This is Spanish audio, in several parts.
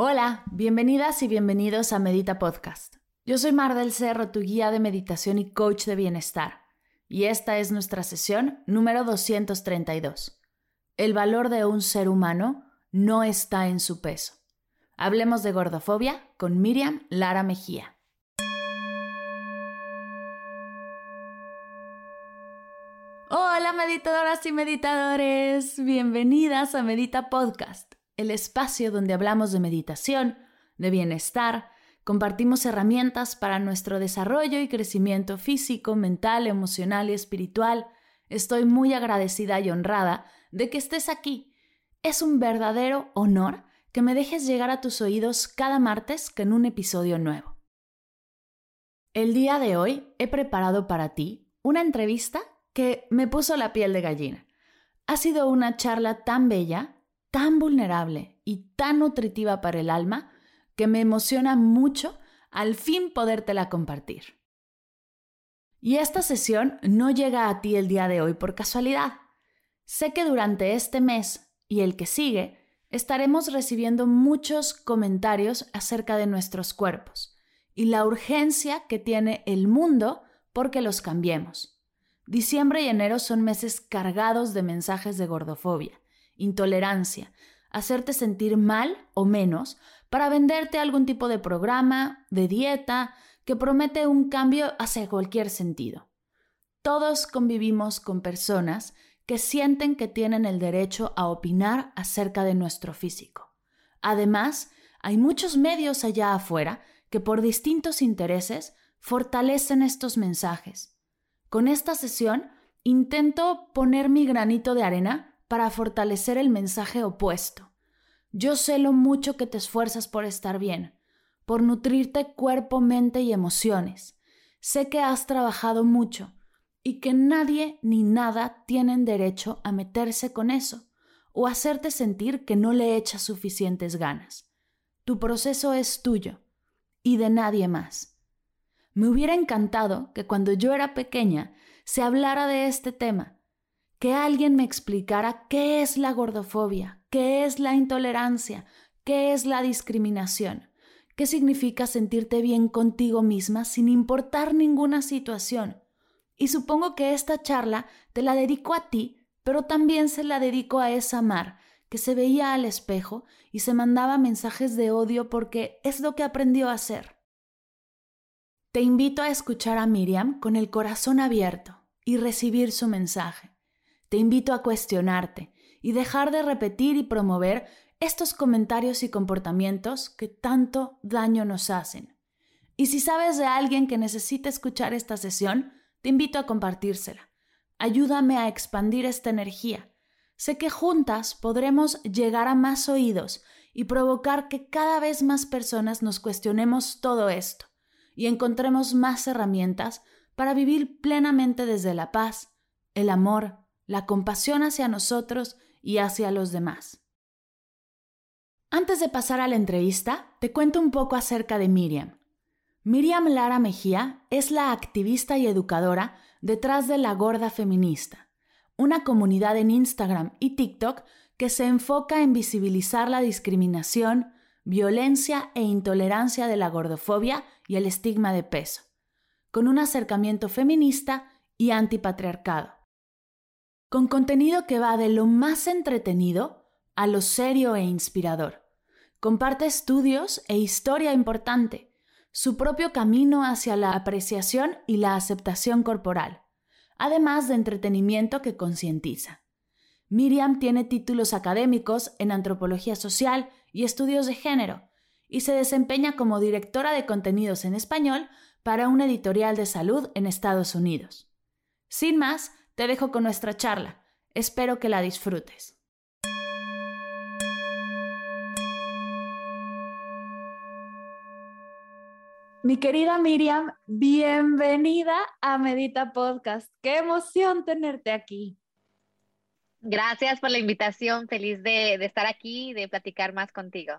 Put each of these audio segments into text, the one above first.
Hola, bienvenidas y bienvenidos a Medita Podcast. Yo soy Mar del Cerro, tu guía de meditación y coach de bienestar, y esta es nuestra sesión número 232. El valor de un ser humano no está en su peso. Hablemos de gordofobia con Miriam Lara Mejía. Hola meditadoras y meditadores, bienvenidas a Medita Podcast el espacio donde hablamos de meditación, de bienestar, compartimos herramientas para nuestro desarrollo y crecimiento físico, mental, emocional y espiritual. Estoy muy agradecida y honrada de que estés aquí. Es un verdadero honor que me dejes llegar a tus oídos cada martes con un episodio nuevo. El día de hoy he preparado para ti una entrevista que me puso la piel de gallina. Ha sido una charla tan bella tan vulnerable y tan nutritiva para el alma que me emociona mucho al fin podértela compartir. Y esta sesión no llega a ti el día de hoy por casualidad. Sé que durante este mes y el que sigue estaremos recibiendo muchos comentarios acerca de nuestros cuerpos y la urgencia que tiene el mundo porque los cambiemos. Diciembre y enero son meses cargados de mensajes de gordofobia intolerancia, hacerte sentir mal o menos para venderte algún tipo de programa, de dieta, que promete un cambio hacia cualquier sentido. Todos convivimos con personas que sienten que tienen el derecho a opinar acerca de nuestro físico. Además, hay muchos medios allá afuera que por distintos intereses fortalecen estos mensajes. Con esta sesión intento poner mi granito de arena para fortalecer el mensaje opuesto. Yo sé lo mucho que te esfuerzas por estar bien, por nutrirte cuerpo, mente y emociones. Sé que has trabajado mucho y que nadie ni nada tienen derecho a meterse con eso o hacerte sentir que no le echas suficientes ganas. Tu proceso es tuyo y de nadie más. Me hubiera encantado que cuando yo era pequeña se hablara de este tema que alguien me explicara qué es la gordofobia, qué es la intolerancia, qué es la discriminación, qué significa sentirte bien contigo misma sin importar ninguna situación. Y supongo que esta charla te la dedico a ti, pero también se la dedico a esa Mar, que se veía al espejo y se mandaba mensajes de odio porque es lo que aprendió a hacer. Te invito a escuchar a Miriam con el corazón abierto y recibir su mensaje. Te invito a cuestionarte y dejar de repetir y promover estos comentarios y comportamientos que tanto daño nos hacen. Y si sabes de alguien que necesita escuchar esta sesión, te invito a compartírsela. Ayúdame a expandir esta energía. Sé que juntas podremos llegar a más oídos y provocar que cada vez más personas nos cuestionemos todo esto y encontremos más herramientas para vivir plenamente desde la paz, el amor, la compasión hacia nosotros y hacia los demás. Antes de pasar a la entrevista, te cuento un poco acerca de Miriam. Miriam Lara Mejía es la activista y educadora detrás de La Gorda Feminista, una comunidad en Instagram y TikTok que se enfoca en visibilizar la discriminación, violencia e intolerancia de la gordofobia y el estigma de peso, con un acercamiento feminista y antipatriarcado con contenido que va de lo más entretenido a lo serio e inspirador. Comparte estudios e historia importante, su propio camino hacia la apreciación y la aceptación corporal, además de entretenimiento que concientiza. Miriam tiene títulos académicos en antropología social y estudios de género, y se desempeña como directora de contenidos en español para una editorial de salud en Estados Unidos. Sin más, te dejo con nuestra charla. Espero que la disfrutes. Mi querida Miriam, bienvenida a Medita Podcast. Qué emoción tenerte aquí. Gracias por la invitación, feliz de, estar aquí y de platicar más contigo.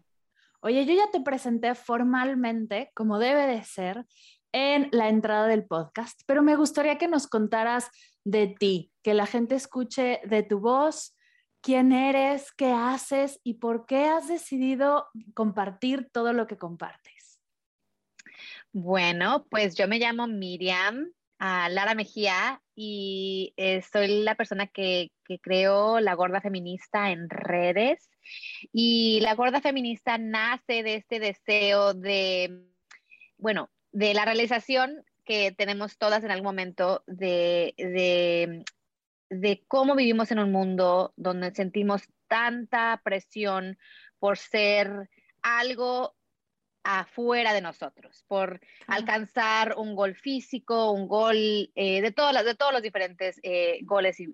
Oye, yo ya te presenté formalmente, como debe de ser, en la entrada del podcast, pero me gustaría que nos contaras de ti, que la gente escuche de tu voz, quién eres, qué haces y por qué has decidido compartir todo lo que compartes. Bueno, pues yo me llamo Miriam ah, Lara Mejía y eh, soy la persona que, que creó la gorda feminista en redes. Y la gorda feminista nace de este deseo de, bueno, de la realización que tenemos todas en algún momento de, de, cómo vivimos en un mundo donde sentimos tanta presión por ser algo afuera de nosotros, por alcanzar un gol físico, un gol eh, de, todos los, de todos los diferentes eh, goles y,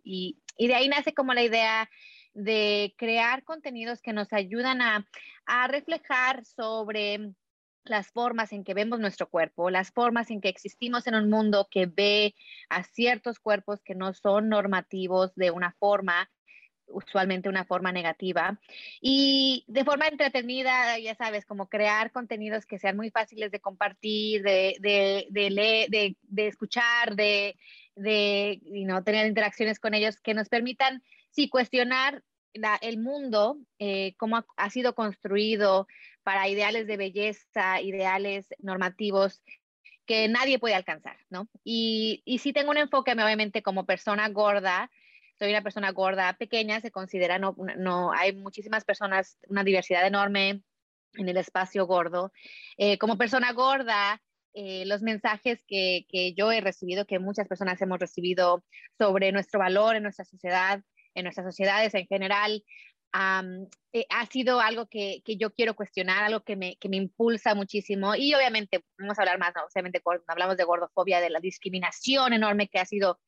y, de ahí nace como la idea de crear contenidos que nos ayudan a, a reflejar sobre las formas en que vemos nuestro cuerpo, las formas en que existimos en un mundo que ve a ciertos cuerpos que no son normativos de una forma, usualmente una forma negativa, y de forma entretenida, ya sabes, como crear contenidos que sean muy fáciles de compartir, de, de, de, leer, de, escuchar, de, de tener interacciones con ellos que nos permitan, sí, cuestionar el mundo, eh, cómo ha, sido construido para ideales de belleza, ideales normativos que nadie puede alcanzar, ¿no? Y, y sí tengo un enfoque, obviamente, como persona gorda, soy una persona gorda pequeña, se considera, no, no hay muchísimas personas, una diversidad enorme en el espacio gordo. Eh, como persona gorda, eh, los mensajes que, que, yo he recibido, que muchas personas hemos recibido sobre nuestro valor en nuestra sociedad, en nuestras sociedades en general, eh, ha sido algo que, que, yo quiero cuestionar, algo que me, que me impulsa muchísimo. Y obviamente, vamos a hablar más, obviamente, cuando hablamos de gordofobia, de la discriminación enorme que ha sido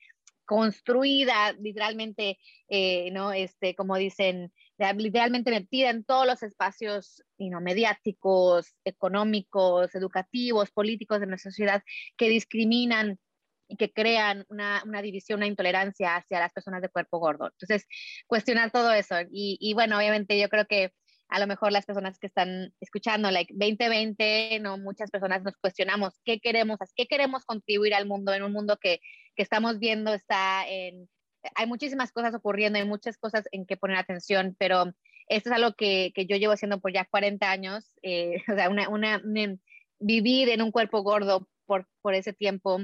construida, literalmente, eh, ¿no? Este, como dicen, literalmente metida en todos los espacios you mediáticos, económicos, educativos, políticos de nuestra sociedad que discriminan y que crean una, una, división, una intolerancia hacia las personas de cuerpo gordo. Entonces, cuestionar todo eso. Y, y, bueno, obviamente yo creo que a lo mejor las personas que están escuchando, like 2020, no muchas personas nos cuestionamos qué queremos, qué queremos contribuir al mundo, en un mundo que, que estamos viendo está en, hay muchísimas cosas ocurriendo, hay muchas cosas en que poner atención, pero esto es algo que, que yo llevo haciendo por ya 40 años, eh, o sea, una, una, vivir en un cuerpo gordo por, por ese tiempo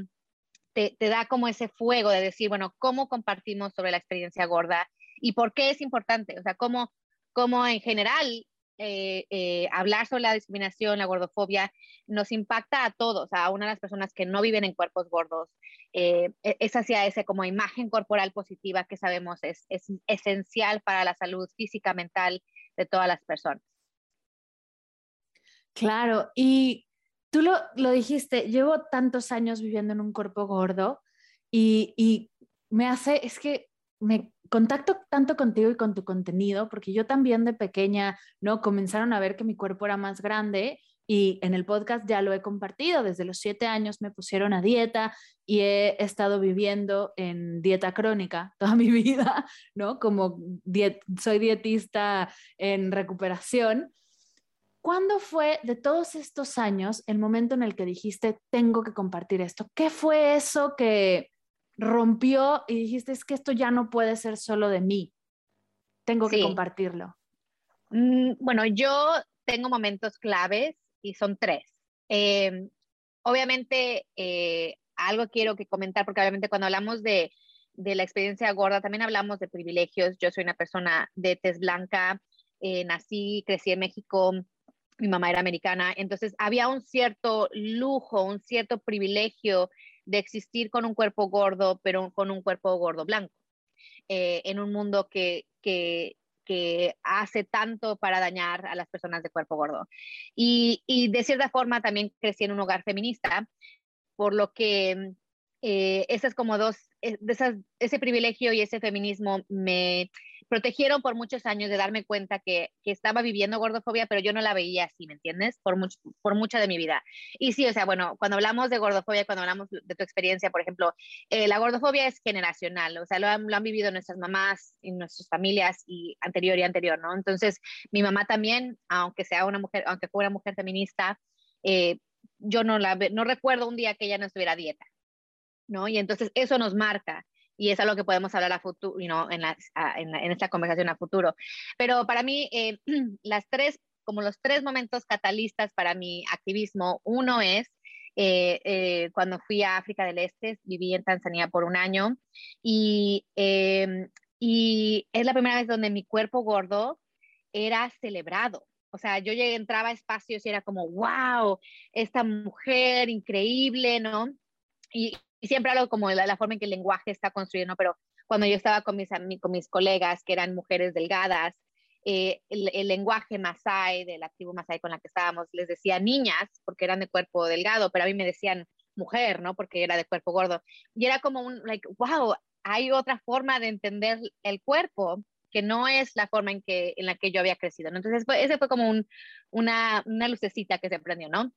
te, da como ese fuego de decir, bueno, ¿cómo compartimos sobre la experiencia gorda y por qué es importante? O sea, ¿cómo, cómo en general eh, eh, hablar sobre la discriminación, la gordofobia, nos impacta a todos, a una de las personas que no viven en cuerpos gordos. Eh, e, es hacia esa como imagen corporal positiva que sabemos es, es esencial para la salud física, mental de todas las personas. Claro, y tú lo, lo, dijiste, llevo tantos años viviendo en un cuerpo gordo y, me hace, es que me contacto tanto contigo y con tu contenido, porque yo también de pequeña, ¿no? Comenzaron a ver que mi cuerpo era más grande y en el podcast ya lo he compartido. Desde los siete años me pusieron a dieta y he estado viviendo en dieta crónica toda mi vida, ¿no? Como soy dietista en recuperación ¿Cuándo fue de todos estos años el momento en el que dijiste, tengo que compartir esto? ¿Qué fue eso que rompió y dijiste, es que esto ya no puede ser solo de mí? Tengo que compartirlo. Mm, bueno, yo tengo momentos claves y son tres. Em, obviamente, eh, algo quiero que comentar, porque obviamente cuando hablamos de, de, la experiencia gorda, también hablamos de privilegios. Yo soy una persona de tez blanca, eh, nací, crecí en México, mi mamá era americana, entonces había un cierto lujo, un cierto privilegio de existir con un cuerpo gordo, pero con un cuerpo gordo blanco, eh, en un mundo que, que, hace tanto para dañar a las personas de cuerpo gordo. Y, de cierta forma también crecí en un hogar feminista, por lo que eh, esas como dos, eh, esas, ese privilegio y ese feminismo me, protegieron por muchos años de darme cuenta que, que, estaba viviendo gordofobia, pero yo no la veía así, ¿me entiendes? Por, mucho, por mucha de mi vida. Y sí, o sea, bueno, cuando hablamos de gordofobia, cuando hablamos de tu experiencia, por ejemplo, eh, la gordofobia es generacional, o sea, lo han, han, vivido nuestras mamás y nuestras familias y anterior y anterior, ¿no? Entonces, mi mamá también, aunque sea una mujer, aunque fue una mujer feminista, eh, yo no la no recuerdo un día que ella no estuviera a dieta, ¿no? Y entonces eso nos marca y es algo que podemos hablar a futuro, you en, la, en, esta conversación a futuro. Pero para mí, eh, las tres, como los tres momentos catalistas para mi activismo, uno es eh, eh, cuando fui a África del Este, viví en Tanzania por un año y, eh, y es la primera vez donde mi cuerpo gordo era celebrado. O sea, yo llegué, entraba a espacios y era como, wow, esta mujer increíble, ¿no? Y, y siempre hablo como de la, forma en que el lenguaje está construido, ¿no? Pero cuando yo estaba con mis, con mis colegas, que eran mujeres delgadas, eh, el, lenguaje masai, de la tribu masai con la que estábamos, les decía niñas, porque eran de cuerpo delgado, pero a mí me decían mujer, ¿no? Porque era de cuerpo gordo. Y era como un, like, wow, hay otra forma de entender el cuerpo que no es la forma en, que, en la que yo había crecido, ¿no? Entonces, fue, ese fue como un, una, una lucecita que se prendió, ¿no?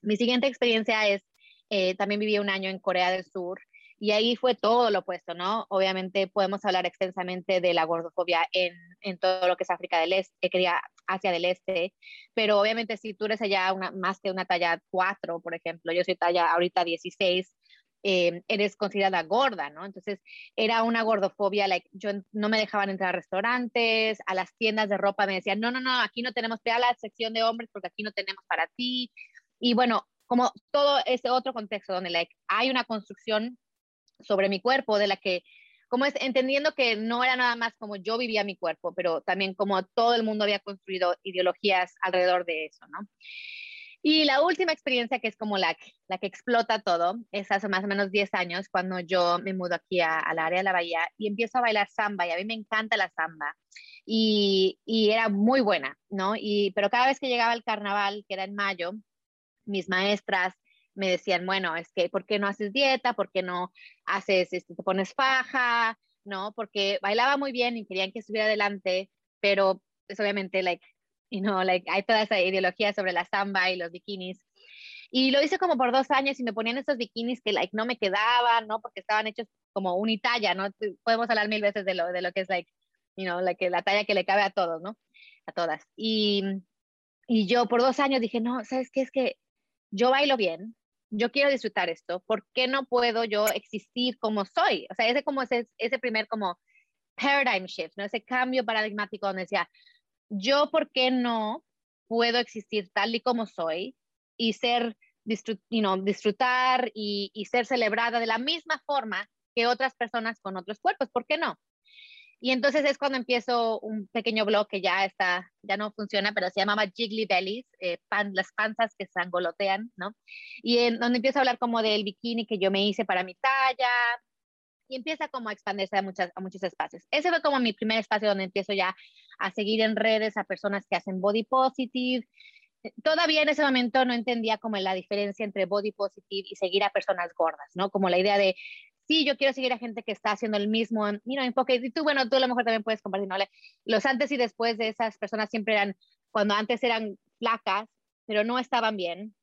Mi siguiente experiencia es eh, también viví un año en Corea del Sur y ahí fue todo lo opuesto, ¿no? Obviamente podemos hablar extensamente de la gordofobia en, en todo lo que es África del Este, que quería Asia del Este, pero obviamente si tú eres allá una, más que una talla 4, por ejemplo, yo soy talla ahorita 16, eh, eres considerada gorda, ¿no? Entonces era una gordofobia, like, yo no me dejaban entrar a restaurantes, a las tiendas de ropa me decían, no, no, no, aquí no tenemos, ve a la sección de hombres porque aquí no tenemos para ti. Y bueno, como todo ese otro contexto donde hay una construcción sobre mi cuerpo de la que, como es entendiendo que no era nada más como yo vivía mi cuerpo, pero también como todo el mundo había construido ideologías alrededor de eso, ¿no? Y la última experiencia, que es como la, la que explota todo, es hace más o menos 10 años, cuando yo me mudo aquí al área de la bahía y empiezo a bailar samba, y a mí me encanta la samba. Y, y era muy buena, ¿no? Y, pero cada vez que llegaba el carnaval, que era en mayo, mis maestras me decían, bueno, es que, ¿por qué no haces dieta? ¿Por qué no haces, este, te pones faja? ¿No? Porque bailaba muy bien y querían que estuviera adelante, pero pues obviamente, like, you know, like, hay toda esa ideología sobre la samba y los bikinis. Y lo hice como por dos años y me ponían estos bikinis que, like, no me quedaban, ¿no? Porque estaban hechos como unitalla, ¿no? Podemos hablar mil veces de lo, de lo que es, like, you know, like, la talla que le cabe a todos, ¿no? A todas. Y, y yo por dos años dije, no, ¿sabes qué? Es que yo bailo bien, yo quiero disfrutar esto, ¿por qué no puedo yo existir como soy? O sea, ese como ese, ese primer como paradigm shift, ¿no? Ese cambio paradigmático donde decía, yo por qué no puedo existir tal y como soy y ser, you know, disfrutar y, y ser celebrada de la misma forma que otras personas con otros cuerpos, ¿por qué no? Y entonces es cuando empiezo un pequeño blog que ya está, ya no funciona, pero se llamaba Jiggly Bellies, eh, las panzas que se angolotean, ¿no? Y en donde empiezo a hablar como del bikini que yo me hice para mi talla, y empieza como a expandirse a, muchas, a muchos espacios. Ese fue como mi primer espacio donde empiezo ya a seguir en redes a personas que hacen body positive. Todavía en ese momento no entendía como la diferencia entre body positive y seguir a personas gordas, ¿no? Como la idea de sí, yo quiero seguir a gente que está haciendo el mismo, you enfoque. Y tú, bueno, tú a lo mejor también puedes compartir, ¿no? Los antes y después de esas personas siempre eran, cuando antes eran flacas, pero no estaban bien,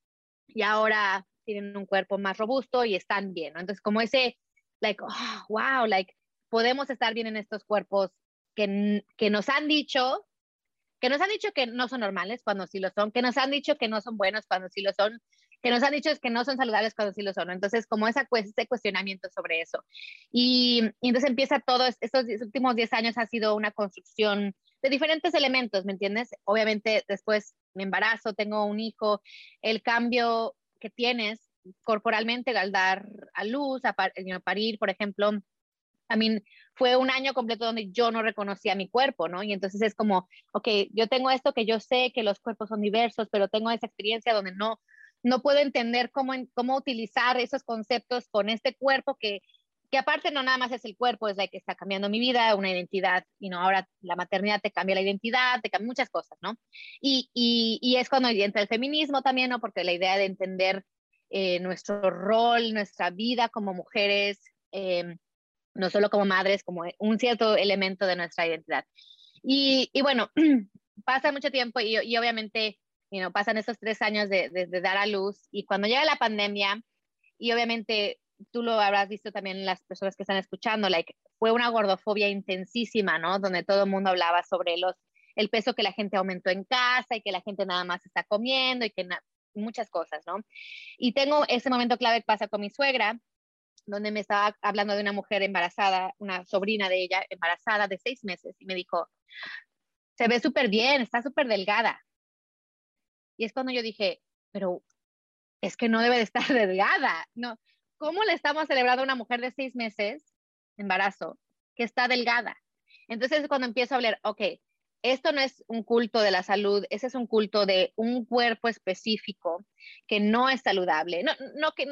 y ahora tienen un cuerpo más robusto y están bien, ¿no? Entonces, como ese, like, oh, wow, like, podemos estar bien en estos cuerpos que, que nos han dicho que nos han dicho que no son normales cuando sí lo son, que nos han dicho que no son buenos cuando sí lo son, que nos han dicho que no son saludables cuando sí lo son. Entonces, como ese cuestionamiento sobre eso. Y, y entonces empieza todo, estos últimos 10 años ha sido una construcción de diferentes elementos, ¿me entiendes? Obviamente después me embarazo, tengo un hijo, el cambio que tienes corporalmente al dar a luz, a, par, a parir, por ejemplo, I mean, fue un año completo donde yo no reconocía mi cuerpo, ¿no? Y entonces es como, ok, yo tengo esto que yo sé que los cuerpos son diversos, pero tengo esa experiencia donde no, no puedo entender cómo, cómo utilizar esos conceptos con este cuerpo que, que aparte no nada más es el cuerpo, es la que está cambiando mi vida, una identidad, y no ahora la maternidad te cambia la identidad, te cambia muchas cosas, ¿no? Y, y, y es cuando entra el feminismo también, ¿no? Porque la idea de entender eh, nuestro rol, nuestra vida como mujeres, eh, no solo como madres, como un cierto elemento de nuestra identidad. Y, y bueno, pasa mucho tiempo y obviamente, you know, pasan esos tres años de, de, de, dar a luz y cuando llega la pandemia, y obviamente tú lo habrás visto también las personas que están escuchando, like, fue una gordofobia intensísima, ¿no? Donde todo el mundo hablaba sobre los, el peso que la gente aumentó en casa y que la gente nada más está comiendo y que muchas cosas, ¿no? Y tengo ese momento clave que pasa con mi suegra, donde me estaba hablando de una mujer embarazada, una sobrina de ella embarazada de seis meses, y me dijo, se ve súper bien, está súper delgada. Y es cuando yo dije, pero es que no debe de estar delgada, ¿no? ¿Cómo le estamos celebrando a una mujer de seis meses, embarazo, que está delgada? Entonces es cuando empiezo a hablar, ok, esto no es un culto de la salud, ese es un culto de un cuerpo específico que no es saludable. No, no, que,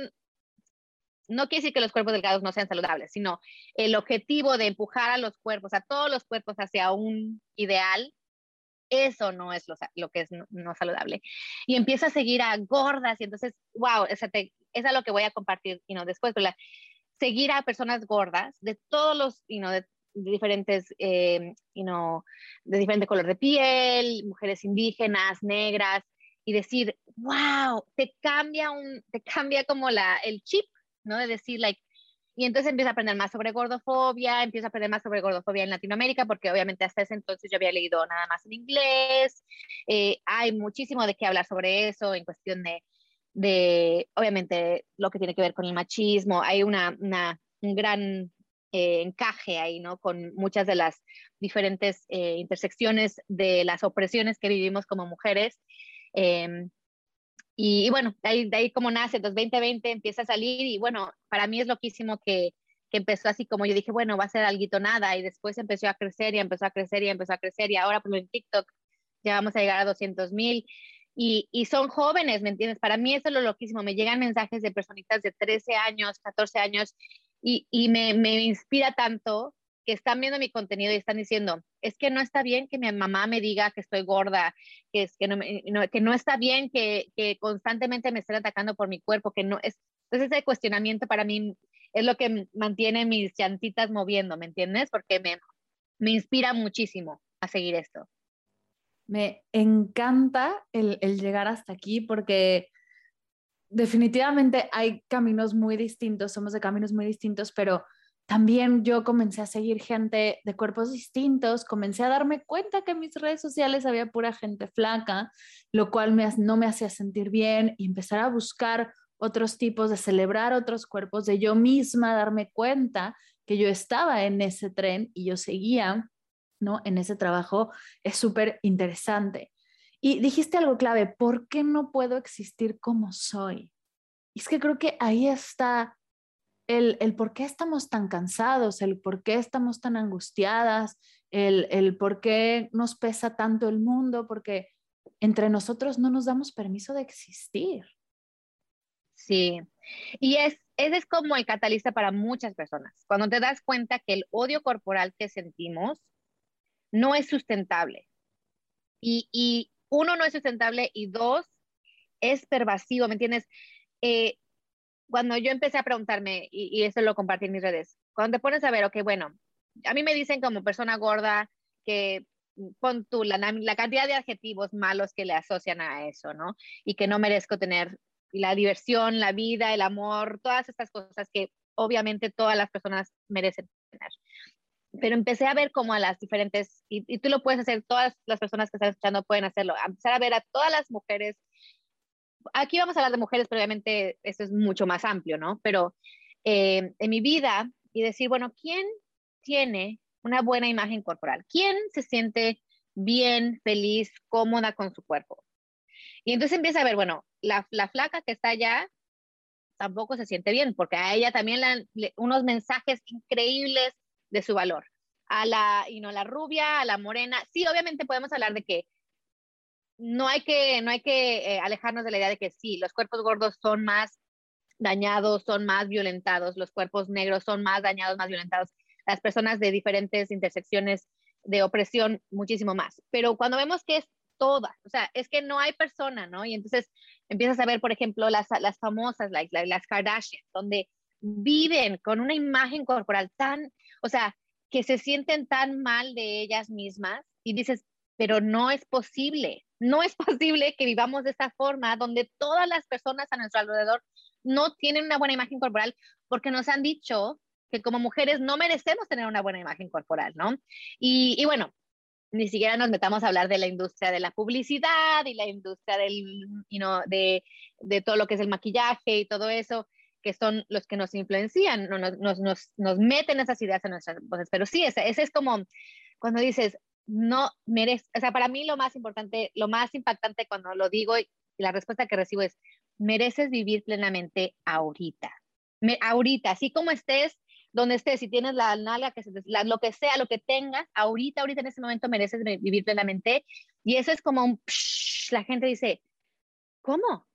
no quiere decir que los cuerpos delgados no sean saludables, sino el objetivo de empujar a los cuerpos, a todos los cuerpos hacia un ideal, eso no es lo, que es no, saludable. Y empieza a seguir a gordas y entonces, wow, esa, es lo que voy a compartir you know, después. La, seguir a personas gordas de todos los, you know, de diferentes, eh, you de diferente color de piel, mujeres indígenas, negras, y decir, wow, te cambia, un, te cambia como la, el chip, ¿no? De decir, like, y entonces empieza a aprender más sobre gordofobia, empieza a aprender más sobre gordofobia en Latinoamérica, porque obviamente hasta ese entonces yo había leído nada más en inglés. Eh, hay muchísimo de qué hablar sobre eso en cuestión de, de, obviamente, lo que tiene que ver con el machismo. Hay una, una un gran eh, encaje ahí, ¿no? Con muchas de las diferentes eh, intersecciones de las opresiones que vivimos como mujeres. Y, bueno, de ahí, de ahí como nace, entonces 2020 empieza a salir y bueno, para mí es loquísimo que, que empezó así como yo dije, bueno, va a ser algo nada y después empezó a crecer y empezó a crecer y empezó a crecer y ahora por en TikTok ya vamos a llegar a 200 mil. Y, y, son jóvenes, ¿me entiendes? Para mí eso es lo loquísimo. Me llegan mensajes de personitas de 13 años, 14 años y, y me, me, inspira tanto que están viendo mi contenido y están diciendo, es que no está bien que mi mamá me diga que estoy gorda, que, es, que, no, que no está bien que, que, constantemente me estén atacando por mi cuerpo, que no es... Entonces ese cuestionamiento para mí es lo que mantiene mis llantitas moviendo, ¿me entiendes? Porque me, me inspira muchísimo a seguir esto. Me encanta el, el llegar hasta aquí porque definitivamente hay caminos muy distintos, somos de caminos muy distintos, pero también yo comencé a seguir gente de cuerpos distintos, comencé a darme cuenta que en mis redes sociales había pura gente flaca, lo cual me, no me hacía sentir bien y empezar a buscar otros tipos de celebrar otros cuerpos, de yo misma darme cuenta que yo estaba en ese tren y yo seguía, ¿no? En ese trabajo es súper interesante. Y dijiste algo clave, ¿por qué no puedo existir como soy? Y es que creo que ahí está el, el por qué estamos tan cansados, el por qué estamos tan angustiadas, el, el por qué nos pesa tanto el mundo, porque entre nosotros no nos damos permiso de existir. Sí, y es, ese es como el catalista para muchas personas. Cuando te das cuenta que el odio corporal que sentimos no es sustentable. Y, y uno, no es sustentable y dos, es pervasivo, ¿me entiendes? Eh, cuando yo empecé a preguntarme, y, eso lo compartí en mis redes, cuando te pones a ver, ok, bueno, a mí me dicen como persona gorda que pon tú la, la, cantidad de adjetivos malos que le asocian a eso, ¿no? Y que no merezco tener la diversión, la vida, el amor, todas estas cosas que obviamente todas las personas merecen tener pero empecé a ver como a las diferentes, y, tú lo puedes hacer, todas las personas que están escuchando pueden hacerlo, empezar a ver a todas las mujeres. Aquí vamos a hablar de mujeres, pero obviamente esto es mucho más amplio, ¿no? Pero eh, en mi vida y decir, bueno, ¿quién tiene una buena imagen corporal? ¿Quién se siente bien, feliz, cómoda con su cuerpo? Y entonces empieza a ver, bueno, la, la flaca que está allá tampoco se siente bien, porque a ella también le, unos mensajes increíbles de su valor. A la, y no la rubia, a la morena. Sí, obviamente podemos hablar de que no hay que, no hay que eh, alejarnos de la idea de que sí, los cuerpos gordos son más dañados, son más violentados, los cuerpos negros son más dañados, más violentados, las personas de diferentes intersecciones de opresión muchísimo más. Pero cuando vemos que es toda, o sea, es que no hay persona, ¿no? Y entonces empiezas a ver, por ejemplo, las, las famosas, like, las Kardashian, donde viven con una imagen corporal tan, o sea, que se sienten tan mal de ellas mismas y dices, pero no es posible, no es posible que vivamos de esta forma donde todas las personas a nuestro alrededor no tienen una buena imagen corporal porque nos han dicho que como mujeres no merecemos tener una buena imagen corporal, ¿no? Y, bueno, ni siquiera nos metamos a hablar de la industria de la publicidad y la industria del, you know, de, de, todo lo que es el maquillaje y todo eso, que son los que nos influencian, nos, nos, nos, nos meten esas ideas en nuestras voces. Pero sí, ese, ese es como cuando dices, no merece, o sea, para mí lo más importante, lo más impactante cuando lo digo y la respuesta que recibo es, mereces vivir plenamente ahorita. Me, ahorita, así como estés, donde estés, si tienes la nalga, que la, lo que sea, lo que tengas, ahorita, ahorita en ese momento mereces vivir plenamente. Y eso es como un, psh, la gente dice, ¿cómo?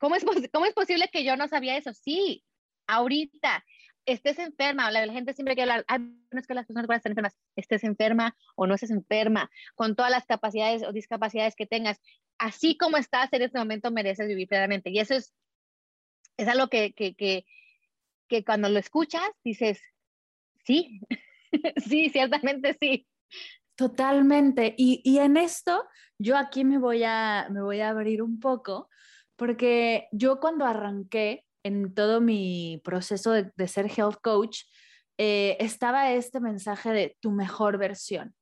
¿Cómo es, ¿Cómo es posible que yo no sabía eso? Sí, ahorita estés enferma, la, gente siempre quiere hablar, Ay, no es que las personas puedan estar enfermas, estés enferma o no estés enferma, con todas las capacidades o discapacidades que tengas, así como estás en este momento mereces vivir plenamente. Y eso es, es algo que, que, que, que cuando lo escuchas dices, sí, sí, ciertamente sí. Totalmente. Y, y, en esto, yo aquí me voy, a, me voy a abrir un poco, porque yo cuando arranqué en todo mi proceso de, ser health coach, eh, estaba este mensaje de tu mejor versión,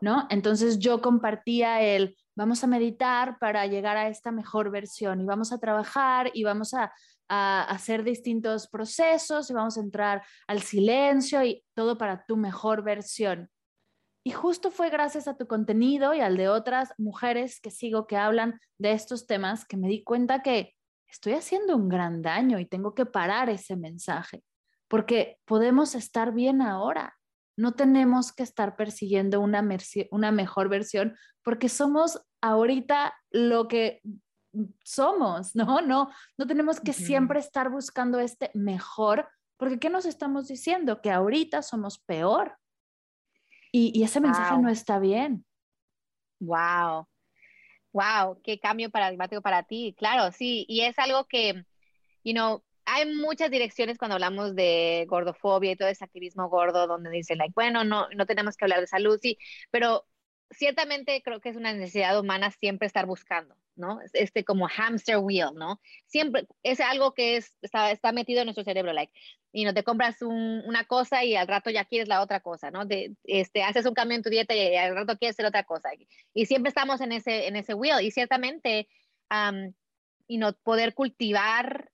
¿no? Entonces yo compartía el, vamos a meditar para llegar a esta mejor versión y vamos a trabajar y vamos a hacer distintos procesos y vamos a entrar al silencio y todo para tu mejor versión. Y justo fue gracias a tu contenido y al de otras mujeres que sigo que hablan de estos temas que me di cuenta que estoy haciendo un gran daño y tengo que parar ese mensaje, porque podemos estar bien ahora. No tenemos que estar persiguiendo una, una mejor versión porque somos ahorita lo que somos, ¿no? No, no tenemos que uh -huh. siempre estar buscando este mejor, porque ¿qué nos estamos diciendo? Que ahorita somos peor. Y, y ese mensaje wow. no está bien. Wow. Wow, qué cambio paradigmático para ti. Claro, sí, y es algo que, you know, hay muchas direcciones cuando hablamos de gordofobia y todo ese activismo gordo donde dicen, like, bueno, no, no tenemos que hablar de salud, sí, pero ciertamente creo que es una necesidad humana siempre estar buscando, ¿no? Este como hamster wheel, ¿no? Siempre es algo que es, está, está metido en nuestro cerebro, like, y no te compras un, una cosa y al rato ya quieres la otra cosa, ¿no? De, este, haces un cambio en tu dieta y al rato quieres hacer otra cosa. Y siempre estamos en ese, en ese wheel y ciertamente, um, y no poder cultivar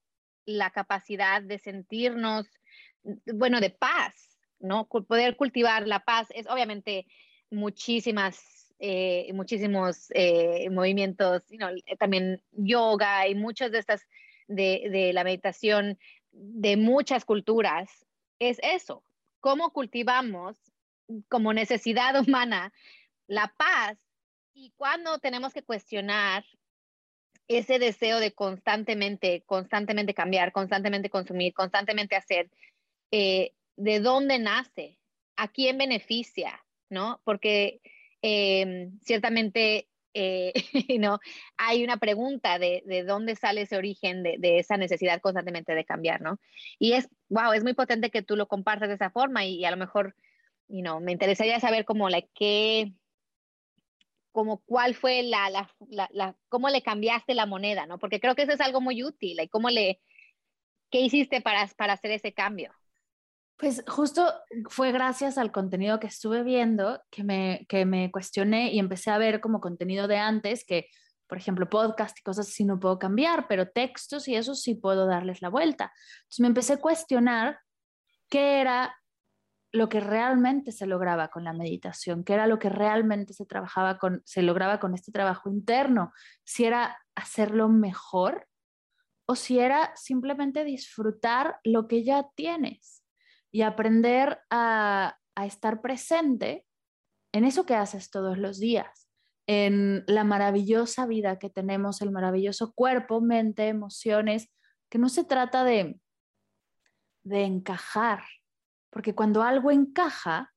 la capacidad de sentirnos, bueno, de paz, ¿no? Poder cultivar la paz es obviamente muchísimas, eh, muchísimos eh, movimientos, know, también yoga y muchas de estas de, la meditación de muchas culturas, es eso, cómo cultivamos como necesidad humana la paz y cuando tenemos que cuestionar ese deseo de constantemente, constantemente cambiar, constantemente consumir, constantemente hacer, eh, de dónde nace, a quién beneficia, ¿no? Porque eh, ciertamente eh, ¿no? hay una pregunta de, de, dónde sale ese origen de, de, esa necesidad constantemente de cambiar, ¿no? Y es, wow, es muy potente que tú lo compartas de esa forma y, a lo mejor, you know, me interesaría saber como la como cuál fue la, la, la, cómo le cambiaste la moneda, ¿no? Porque creo que eso es algo muy útil, y cómo le, qué hiciste para, para hacer ese cambio. Pues justo fue gracias al contenido que estuve viendo que me, que me cuestioné y empecé a ver como contenido de antes, que por ejemplo podcast y cosas así no puedo cambiar, pero textos y eso sí puedo darles la vuelta. Entonces me empecé a cuestionar qué era lo que realmente se lograba con la meditación, qué era lo que realmente se trabajaba con, se lograba con este trabajo interno, si era hacerlo mejor o si era simplemente disfrutar lo que ya tienes y aprender a, estar presente en eso que haces todos los días, en la maravillosa vida que tenemos, el maravilloso cuerpo, mente, emociones, que no se trata de, de encajar, porque cuando algo encaja,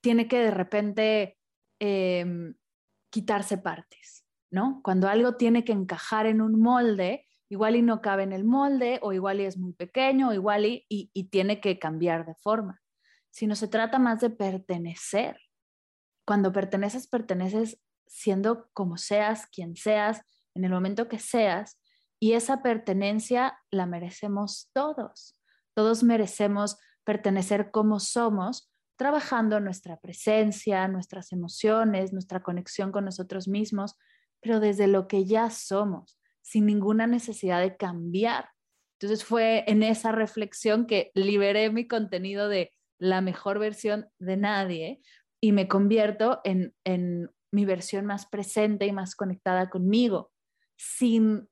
tiene que de repente eh, quitarse partes, ¿no? Cuando algo tiene que encajar en un molde, igual y no cabe en el molde, o igual y es muy pequeño, o igual y, y, tiene que cambiar de forma, sino se trata más de pertenecer. Cuando perteneces, perteneces siendo como seas, quien seas, en el momento que seas, y esa pertenencia la merecemos todos. Todos merecemos pertenecer como somos, trabajando nuestra presencia, nuestras emociones, nuestra conexión con nosotros mismos, pero desde lo que ya somos, sin ninguna necesidad de cambiar. Entonces fue en esa reflexión que liberé mi contenido de la mejor versión de nadie y me convierto en, en mi versión más presente y más conectada conmigo, sin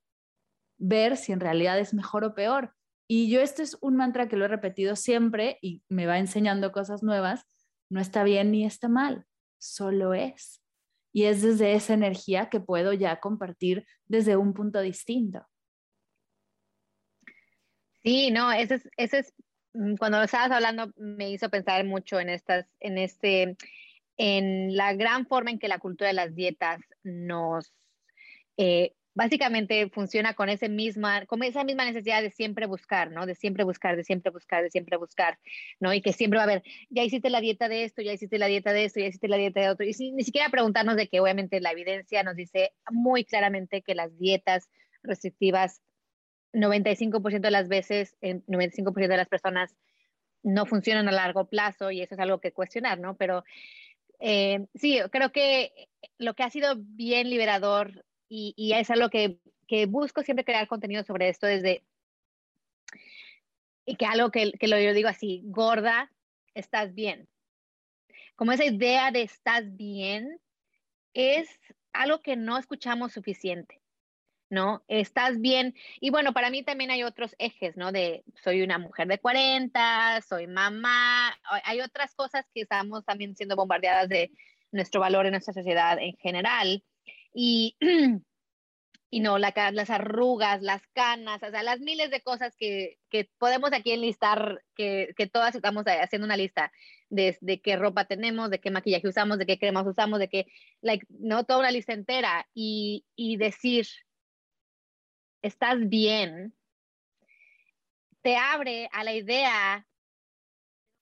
ver si en realidad es mejor o peor. Y yo este es un mantra que lo he repetido siempre y me va enseñando cosas nuevas. No está bien ni está mal, solo es. Y es desde esa energía que puedo ya compartir desde un punto distinto. Sí, no, ese es, ese es mm, cuando estabas hablando me hizo pensar mucho en estas, en este, en la gran forma en que la cultura de las dietas nos eh, básicamente funciona con, ese misma, con esa misma necesidad de siempre buscar, ¿no? De siempre buscar, de siempre buscar, de siempre buscar, ¿no? Y que siempre va a haber, ya hiciste la dieta de esto, ya hiciste la dieta de esto, ya hiciste la dieta de otro. Y ni siquiera preguntarnos de que obviamente la evidencia nos dice muy claramente que las dietas restrictivas, 95% de las veces, 95% de las personas no funcionan a largo plazo y eso es algo que cuestionar, ¿no? Pero eh, sí, creo que lo que ha sido bien liberador y, y es algo que, busco siempre crear contenido sobre esto desde, y que algo que, que lo yo digo así, gorda, estás bien. Como esa idea de estás bien es algo que no escuchamos suficiente. ¿no? Estás bien. Y bueno, para mí también hay otros ejes, ¿no? De soy una mujer de 40, soy mamá, hay otras cosas que estamos también siendo bombardeadas de nuestro valor en nuestra sociedad en general. Y, y no, la, las arrugas, las canas, o sea, las miles de cosas que, que podemos aquí enlistar, que, que, todas estamos haciendo una lista de, de, qué ropa tenemos, de qué maquillaje usamos, de qué cremas usamos, de qué, like, no, toda una lista entera. Y, y decir, estás bien, te abre a la idea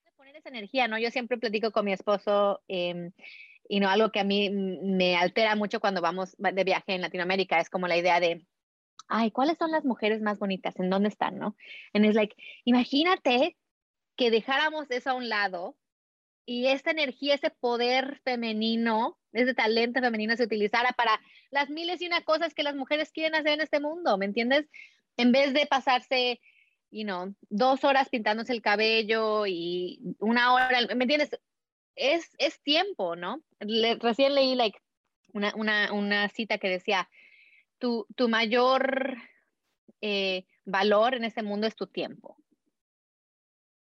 de poner esa energía, ¿no? Yo siempre platico con mi esposo. Eh, y no algo que a mí me altera mucho cuando vamos de viaje en Latinoamérica, es como la idea de, ay, ¿cuáles son las mujeres más bonitas? ¿En dónde están? ¿No? And it's like, imagínate que dejáramos eso a un lado y esta energía, ese poder femenino, ese talento femenino se utilizara para las miles y una cosas que las mujeres quieren hacer en este mundo, ¿me entiendes? En vez de pasarse, you know, dos horas pintándose el cabello y una hora, ¿me entiendes? Es, es tiempo, ¿no? recién leí like, una, una, una, cita que decía, tu, tu mayor eh, valor en este mundo es tu tiempo.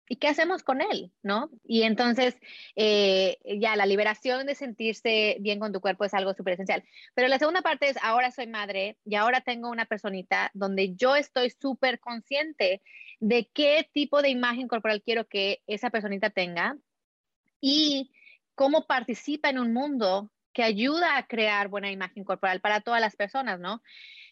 ¿Y qué hacemos con él? ¿No? Y entonces, eh, ya la liberación de sentirse bien con tu cuerpo es algo súper esencial. Pero la segunda parte es, ahora soy madre y ahora tengo una personita donde yo estoy súper consciente de qué tipo de imagen corporal quiero que esa personita tenga y cómo participa en un mundo que ayuda a crear buena imagen corporal para todas las personas, ¿no?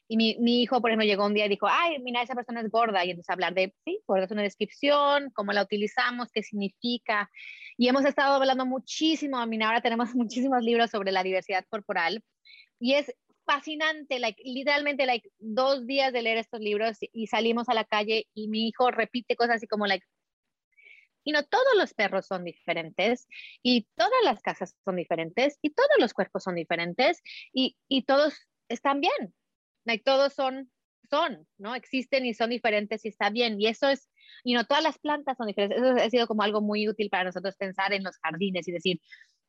Y mi, hijo, por ejemplo, llegó un día y dijo, ay, mira, esa persona es gorda. Y entonces hablar de, sí, gorda es una descripción, cómo la utilizamos, qué significa. Y hemos estado hablando muchísimo, mira, ahora tenemos muchísimos libros sobre la diversidad corporal. Y es fascinante, like, literalmente, like, dos días de leer estos libros y salimos a la calle y mi hijo repite cosas así como, like, y no todos los perros son diferentes y todas las casas son diferentes y todos los cuerpos son diferentes y, y todos están bien. Like, todos son, son, ¿no? Existen y son diferentes y está bien. Y eso es, y no todas las plantas son diferentes. Eso ha sido como algo muy útil para nosotros pensar en los jardines y decir,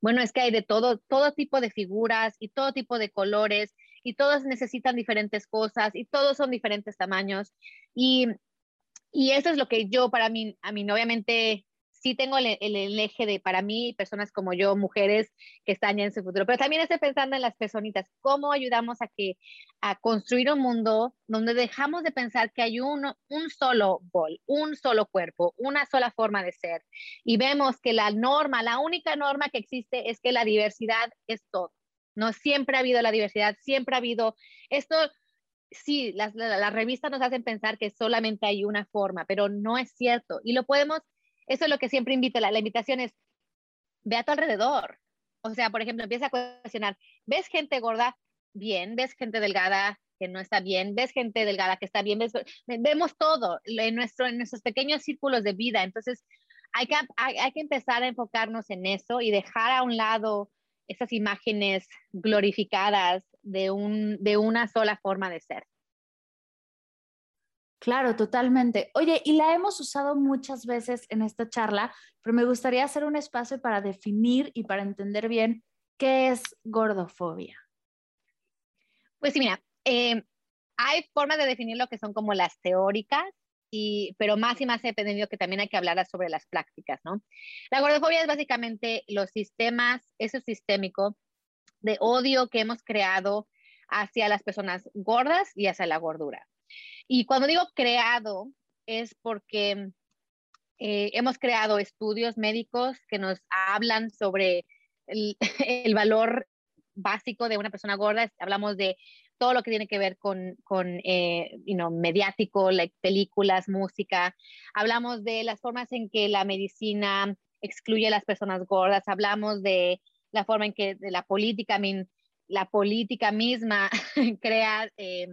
bueno, es que hay de todo, todo tipo de figuras y todo tipo de colores y todos necesitan diferentes cosas y todos son diferentes tamaños. Y, y eso es lo que yo, para mí, a mí, obviamente, sí tengo el, eje de para mí, personas como yo, mujeres que están ya en su futuro, pero también estoy pensando en las personitas, cómo ayudamos a que a construir un mundo donde dejamos de pensar que hay un, un solo bol, un solo cuerpo, una sola forma de ser y vemos que la norma, la única norma que existe es que la diversidad es todo. No siempre ha habido la diversidad, siempre ha habido esto sí, las, revistas nos hacen pensar que solamente hay una forma, pero no es cierto. Y lo podemos, eso es lo que siempre invito, la, la invitación es, ve a tu alrededor. O sea, por ejemplo, empieza a cuestionar, ¿ves gente gorda? Bien, ¿ves gente delgada? que no está bien, ves gente delgada que está bien, vemos todo en, nuestro, en nuestros pequeños círculos de vida. Entonces, hay que, hay que empezar a enfocarnos en eso y dejar a un lado esas imágenes glorificadas de, un, de una sola forma de ser. Claro, totalmente. Oye, y la hemos usado muchas veces en esta charla, pero me gustaría hacer un espacio para definir y para entender bien qué es gordofobia. Pues sí, mira, eh, hay formas de definir lo que son como las teóricas, y, pero más y más he aprendido que también hay que hablar sobre las prácticas, ¿no? La gordofobia es básicamente los sistemas, eso sistémico de odio que hemos creado hacia las personas gordas y hacia la gordura. Y cuando digo creado es porque eh, hemos creado estudios médicos que nos hablan sobre el, valor básico de una persona gorda. Hablamos de todo lo que tiene que ver con, con eh, mediático, like, películas, música. Hablamos de las formas en que la medicina excluye a las personas gordas. Hablamos de la forma en que la política, la política misma crea eh,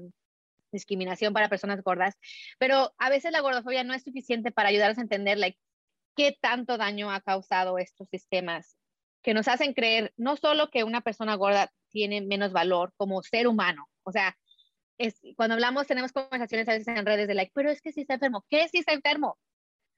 discriminación para personas gordas. Pero a veces la gordofobia no es suficiente para ayudarnos a entender like, qué tanto daño ha causado estos sistemas que nos hacen creer no solo que una persona gorda tiene menos valor como ser humano, o sea, es, cuando hablamos tenemos conversaciones a veces en redes de like, pero es que si está enfermo, ¿qué si está enfermo?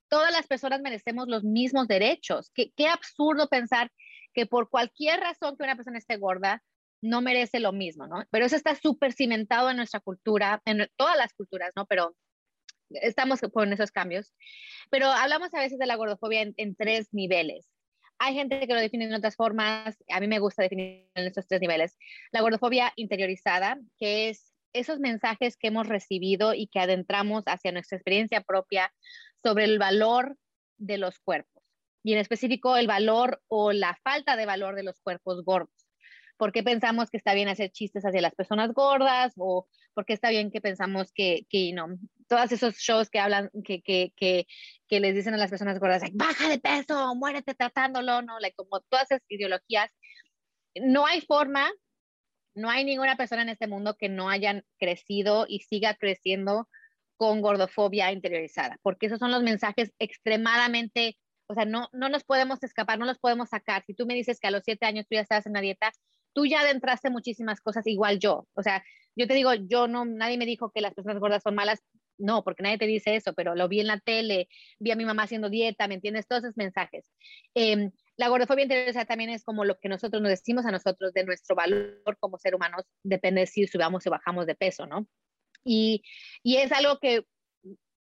Todas las personas merecemos los mismos derechos. Qué, qué absurdo pensar que por cualquier razón que una persona esté gorda, no merece lo mismo, ¿no? Pero eso está súper cimentado en nuestra cultura, en todas las culturas, ¿no? Pero estamos con esos cambios. Pero hablamos a veces de la gordofobia en, en tres niveles. Hay gente que lo define en otras formas, a mí me gusta definir en estos tres niveles. La gordofobia interiorizada, que es esos mensajes que hemos recibido y que adentramos hacia nuestra experiencia propia sobre el valor de los cuerpos y en específico el valor o la falta de valor de los cuerpos gordos. ¿Por qué pensamos que está bien hacer chistes hacia las personas gordas? ¿O por qué está bien que pensamos que, que no, todos esos shows que hablan, que, que, que, les dicen a las personas gordas, baja de peso, muérete tratándolo, ¿no? Like, como todas esas ideologías. No hay forma, no hay ninguna persona en este mundo que no hayan crecido y siga creciendo con gordofobia interiorizada, porque esos son los mensajes extremadamente, o sea, no, no nos podemos escapar, no los podemos sacar. Si tú me dices que a los siete años tú ya estás en la dieta, tú ya adentraste muchísimas cosas igual yo. O sea, yo te digo, yo no, nadie me dijo que las personas gordas son malas, no, porque nadie te dice eso, pero lo vi en la tele, vi a mi mamá haciendo dieta, ¿me entiendes? Todos esos mensajes. Em, la gordofobia interiorizada también es como lo que nosotros nos decimos a nosotros de nuestro valor como ser humanos, depende de si subamos o bajamos de peso, ¿no? Y, y es algo que,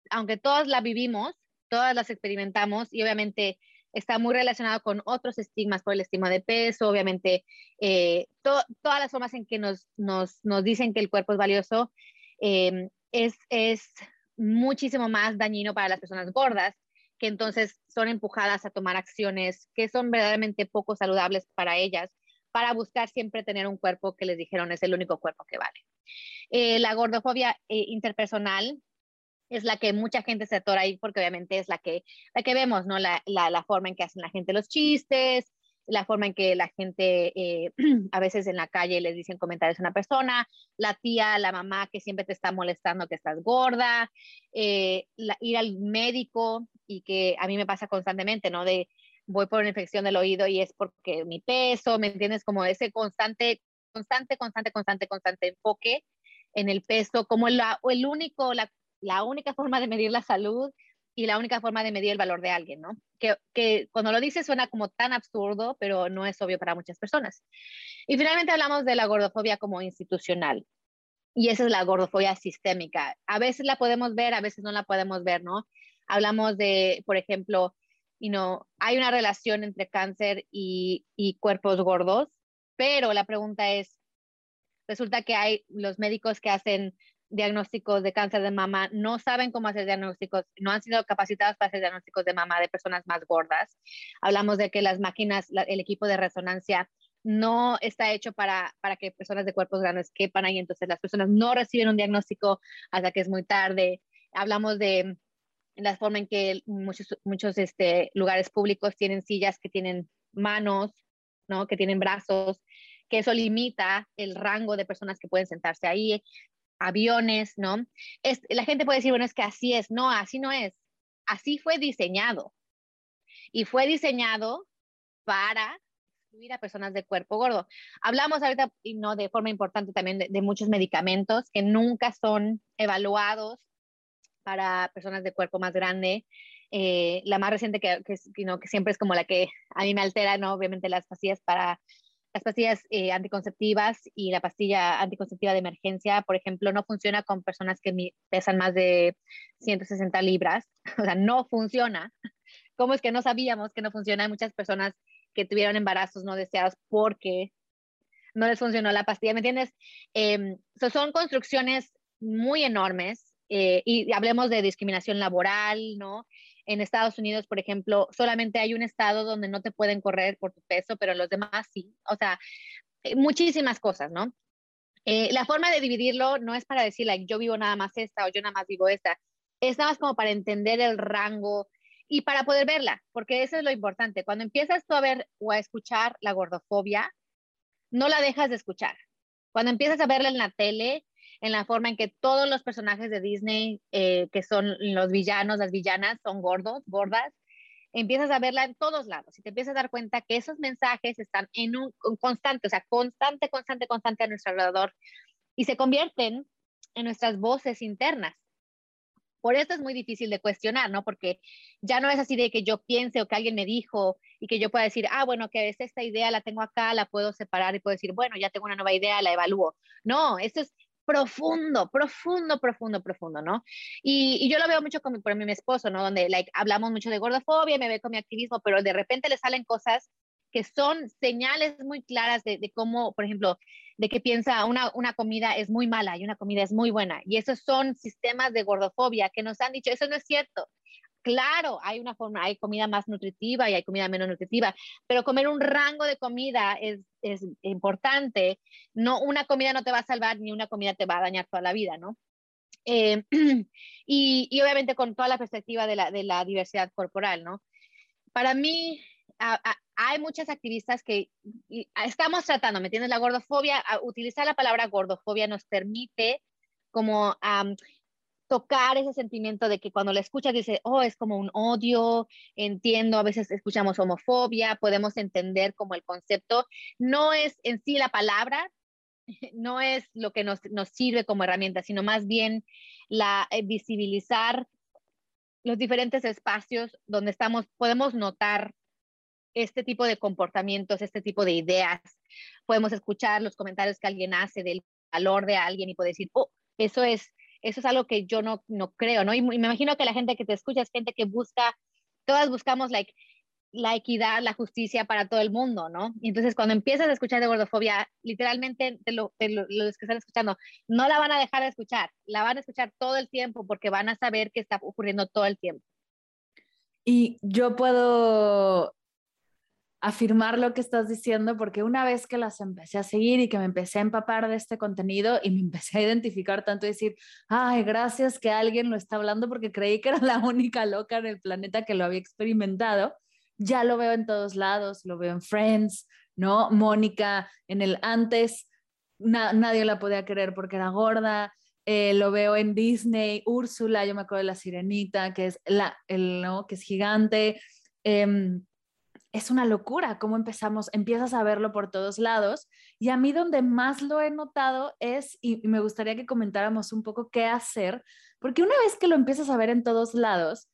aunque todas la vivimos, todas las experimentamos y obviamente está muy relacionado con otros estigmas por el estigma de peso, obviamente eh, todas las formas en que nos, nos, nos, dicen que el cuerpo es valioso em, es, es muchísimo más dañino para las personas gordas, que entonces son empujadas a tomar acciones que son verdaderamente poco saludables para ellas, para buscar siempre tener un cuerpo que les dijeron es el único cuerpo que vale. Eh, la gordofobia eh, interpersonal es la que mucha gente se atora ahí porque obviamente es la que, la que vemos, ¿no? La, la, forma en que hacen la gente los chistes, la forma en que la gente eh, a veces en la calle les dicen comentarios a una persona, la tía, la mamá que siempre te está molestando que estás gorda, eh, ir al médico y que a mí me pasa constantemente, ¿no? De voy por una infección del oído y es porque mi peso, ¿me entiendes? Como ese constante, constante, constante, constante, constante enfoque en el peso, como la, el único, la la única forma de medir la salud y la única forma de medir el valor de alguien, ¿no? Que, que, cuando lo dices suena como tan absurdo, pero no es obvio para muchas personas. Y finalmente hablamos de la gordofobia como institucional. Y esa es la gordofobia sistémica. A veces la podemos ver, a veces no la podemos ver, ¿no? Hablamos de, por ejemplo, you know, hay una relación entre cáncer y, y cuerpos gordos, pero la pregunta es, resulta que hay los médicos que hacen diagnósticos de cáncer de mama no saben cómo hacer diagnósticos, no han sido capacitados para hacer diagnósticos de mama de personas más gordas. Hablamos de que las máquinas, el equipo de resonancia no está hecho para, para que personas de cuerpos grandes quepan ahí, entonces las personas no reciben un diagnóstico hasta que es muy tarde. Hablamos de la forma en que muchos, muchos este, lugares públicos tienen sillas que tienen manos, ¿no? que tienen brazos, que eso limita el rango de personas que pueden sentarse ahí, aviones, ¿no? Es, la gente puede decir, bueno, es que así es, no, así no es, así fue diseñado. Y fue diseñado para a personas de cuerpo gordo. Hablamos ahorita, y no de forma importante también, de, muchos medicamentos que nunca son evaluados para personas de cuerpo más grande. Eh, la más reciente que, que, que, siempre es como la que a mí me altera, ¿no? Obviamente las pastillas para las pastillas eh, anticonceptivas y la pastilla anticonceptiva de emergencia, por ejemplo, no funciona con personas que pesan más de 160 libras. O sea, no funciona. ¿Cómo es que no sabíamos que no funciona? Hay muchas personas que tuvieron embarazos no deseados porque no les funcionó la pastilla, ¿me entiendes? Eh, son construcciones muy enormes eh, y hablemos de discriminación laboral, ¿no? En Estados Unidos, por ejemplo, solamente hay un estado donde no te pueden correr por tu peso, pero los demás sí. O sea, eh, muchísimas cosas, ¿no? la forma de dividirlo no es para decir, yo vivo nada más esta o yo nada más vivo esta. Es nada más como para entender el rango y para poder verla, porque eso es lo importante. Cuando empiezas tú a ver o a escuchar la gordofobia, no la dejas de escuchar. Cuando empiezas a verla en la tele, en la forma en que todos los personajes de Disney, eh, que son los villanos, las villanas, son gordos, gordas, empiezas a verla en todos lados y te empiezas a dar cuenta que esos mensajes están en un, constante, o sea, constante, constante, constante a nuestro alrededor y se convierten en nuestras voces internas. Por eso es muy difícil de cuestionar, ¿no? Porque ya no es así de que yo piense o que alguien me dijo y que yo pueda decir, ah, bueno, que es esta idea, la tengo acá, la puedo separar y puedo decir, bueno, ya tengo una nueva idea, la evalúo. No, eso es profundo, profundo, profundo, profundo, ¿no? Y, yo lo veo mucho con mi, por mi esposo, ¿no? Donde like, hablamos mucho de gordofobia, me ve con mi activismo, pero de repente le salen cosas que son señales muy claras de, cómo, por ejemplo, de que piensa una, una, comida es muy mala y una comida es muy buena. Y esos son sistemas de gordofobia que nos han dicho, eso no es cierto. Claro, hay una forma, hay comida más nutritiva y hay comida menos nutritiva, pero comer un rango de comida es, es importante. No, una comida no te va a salvar ni una comida te va a dañar toda la vida, ¿no? Eh, y, y, obviamente con toda la perspectiva de la, de la diversidad corporal, ¿no? Para mí, hay muchas activistas que estamos tratando, ¿me entiendes? La gordofobia, utilizar la palabra gordofobia nos permite como tocar ese sentimiento de que cuando la escuchas dice, oh, es como un odio, entiendo, a veces escuchamos homofobia, podemos entender como el concepto, no es en sí la palabra, no es lo que nos, nos sirve como herramienta, sino más bien la eh, visibilizar los diferentes espacios donde estamos, podemos notar este tipo de comportamientos, este tipo de ideas. Podemos escuchar los comentarios que alguien hace del valor de alguien y puede decir, oh, eso es, eso es algo que yo no, no creo, ¿no? Y, me imagino que la gente que te escucha es gente que busca, todas buscamos like, la equidad, la justicia para todo el mundo, ¿no? Y entonces cuando empiezas a escuchar de gordofobia, literalmente de, lo, los que están escuchando, no la van a dejar de escuchar, la van a escuchar todo el tiempo porque van a saber que está ocurriendo todo el tiempo. Y yo puedo afirmar lo que estás diciendo, porque una vez que las empecé a seguir y que me empecé a empapar de este contenido y me empecé a identificar tanto y decir, ay, gracias que alguien lo está hablando porque creí que era la única loca en el planeta que lo había experimentado, ya lo veo en todos lados, lo veo en Friends, ¿no? Mónica en el antes, nadie la podía querer porque era gorda. Eh, lo veo en Disney, Úrsula, yo me acuerdo de la sirenita, que es, la, el, ¿no? que es gigante. Eh, es una locura cómo empezamos, empiezas a verlo por todos lados. Y a mí donde más lo he notado es, y me gustaría que comentáramos un poco qué hacer, porque una vez que lo empiezas a ver en todos lados,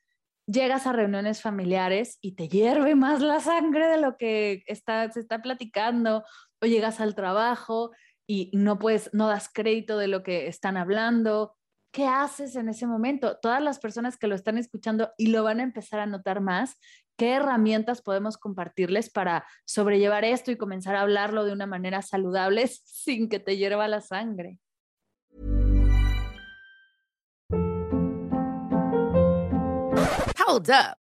llegas a reuniones familiares y te hierve más la sangre de lo que está, se está platicando, o llegas al trabajo y no puedes, no das crédito de lo que están hablando. ¿Qué haces en ese momento? Todas las personas que lo están escuchando y lo van a empezar a notar más, ¿Qué herramientas podemos compartirles para sobrellevar esto y comenzar a hablarlo de una manera saludable sin que te hierva la sangre? Hold up.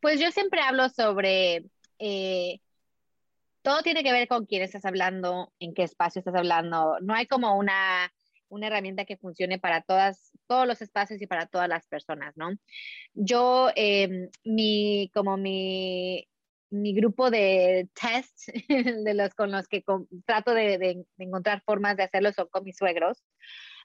Pues yo siempre hablo sobre eh, todo tiene que ver con quién estás hablando, en qué espacio estás hablando. No hay como una, una herramienta que funcione para todas, todos los espacios y para todas las personas, ¿no? Yo, eh, mi, como mi, mi grupo de test de los con los que trato de, de, encontrar formas de hacerlo son con mis suegros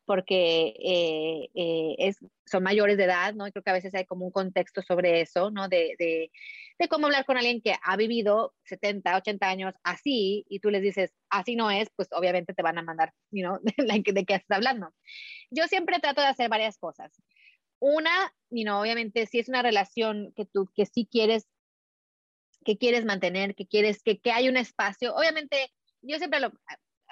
porque eh, eh, es, son mayores de edad, ¿no? Y creo que a veces hay como un contexto sobre eso, ¿no? De, de, de, cómo hablar con alguien que ha vivido 70, 80 años así y tú les dices, así no es, pues obviamente te van a mandar, you know, de, qué estás hablando. Yo siempre trato de hacer varias cosas. Una, you know, obviamente si es una relación que tú, que sí quieres, que quieres mantener, que quieres, que, que hay un espacio, obviamente yo siempre lo,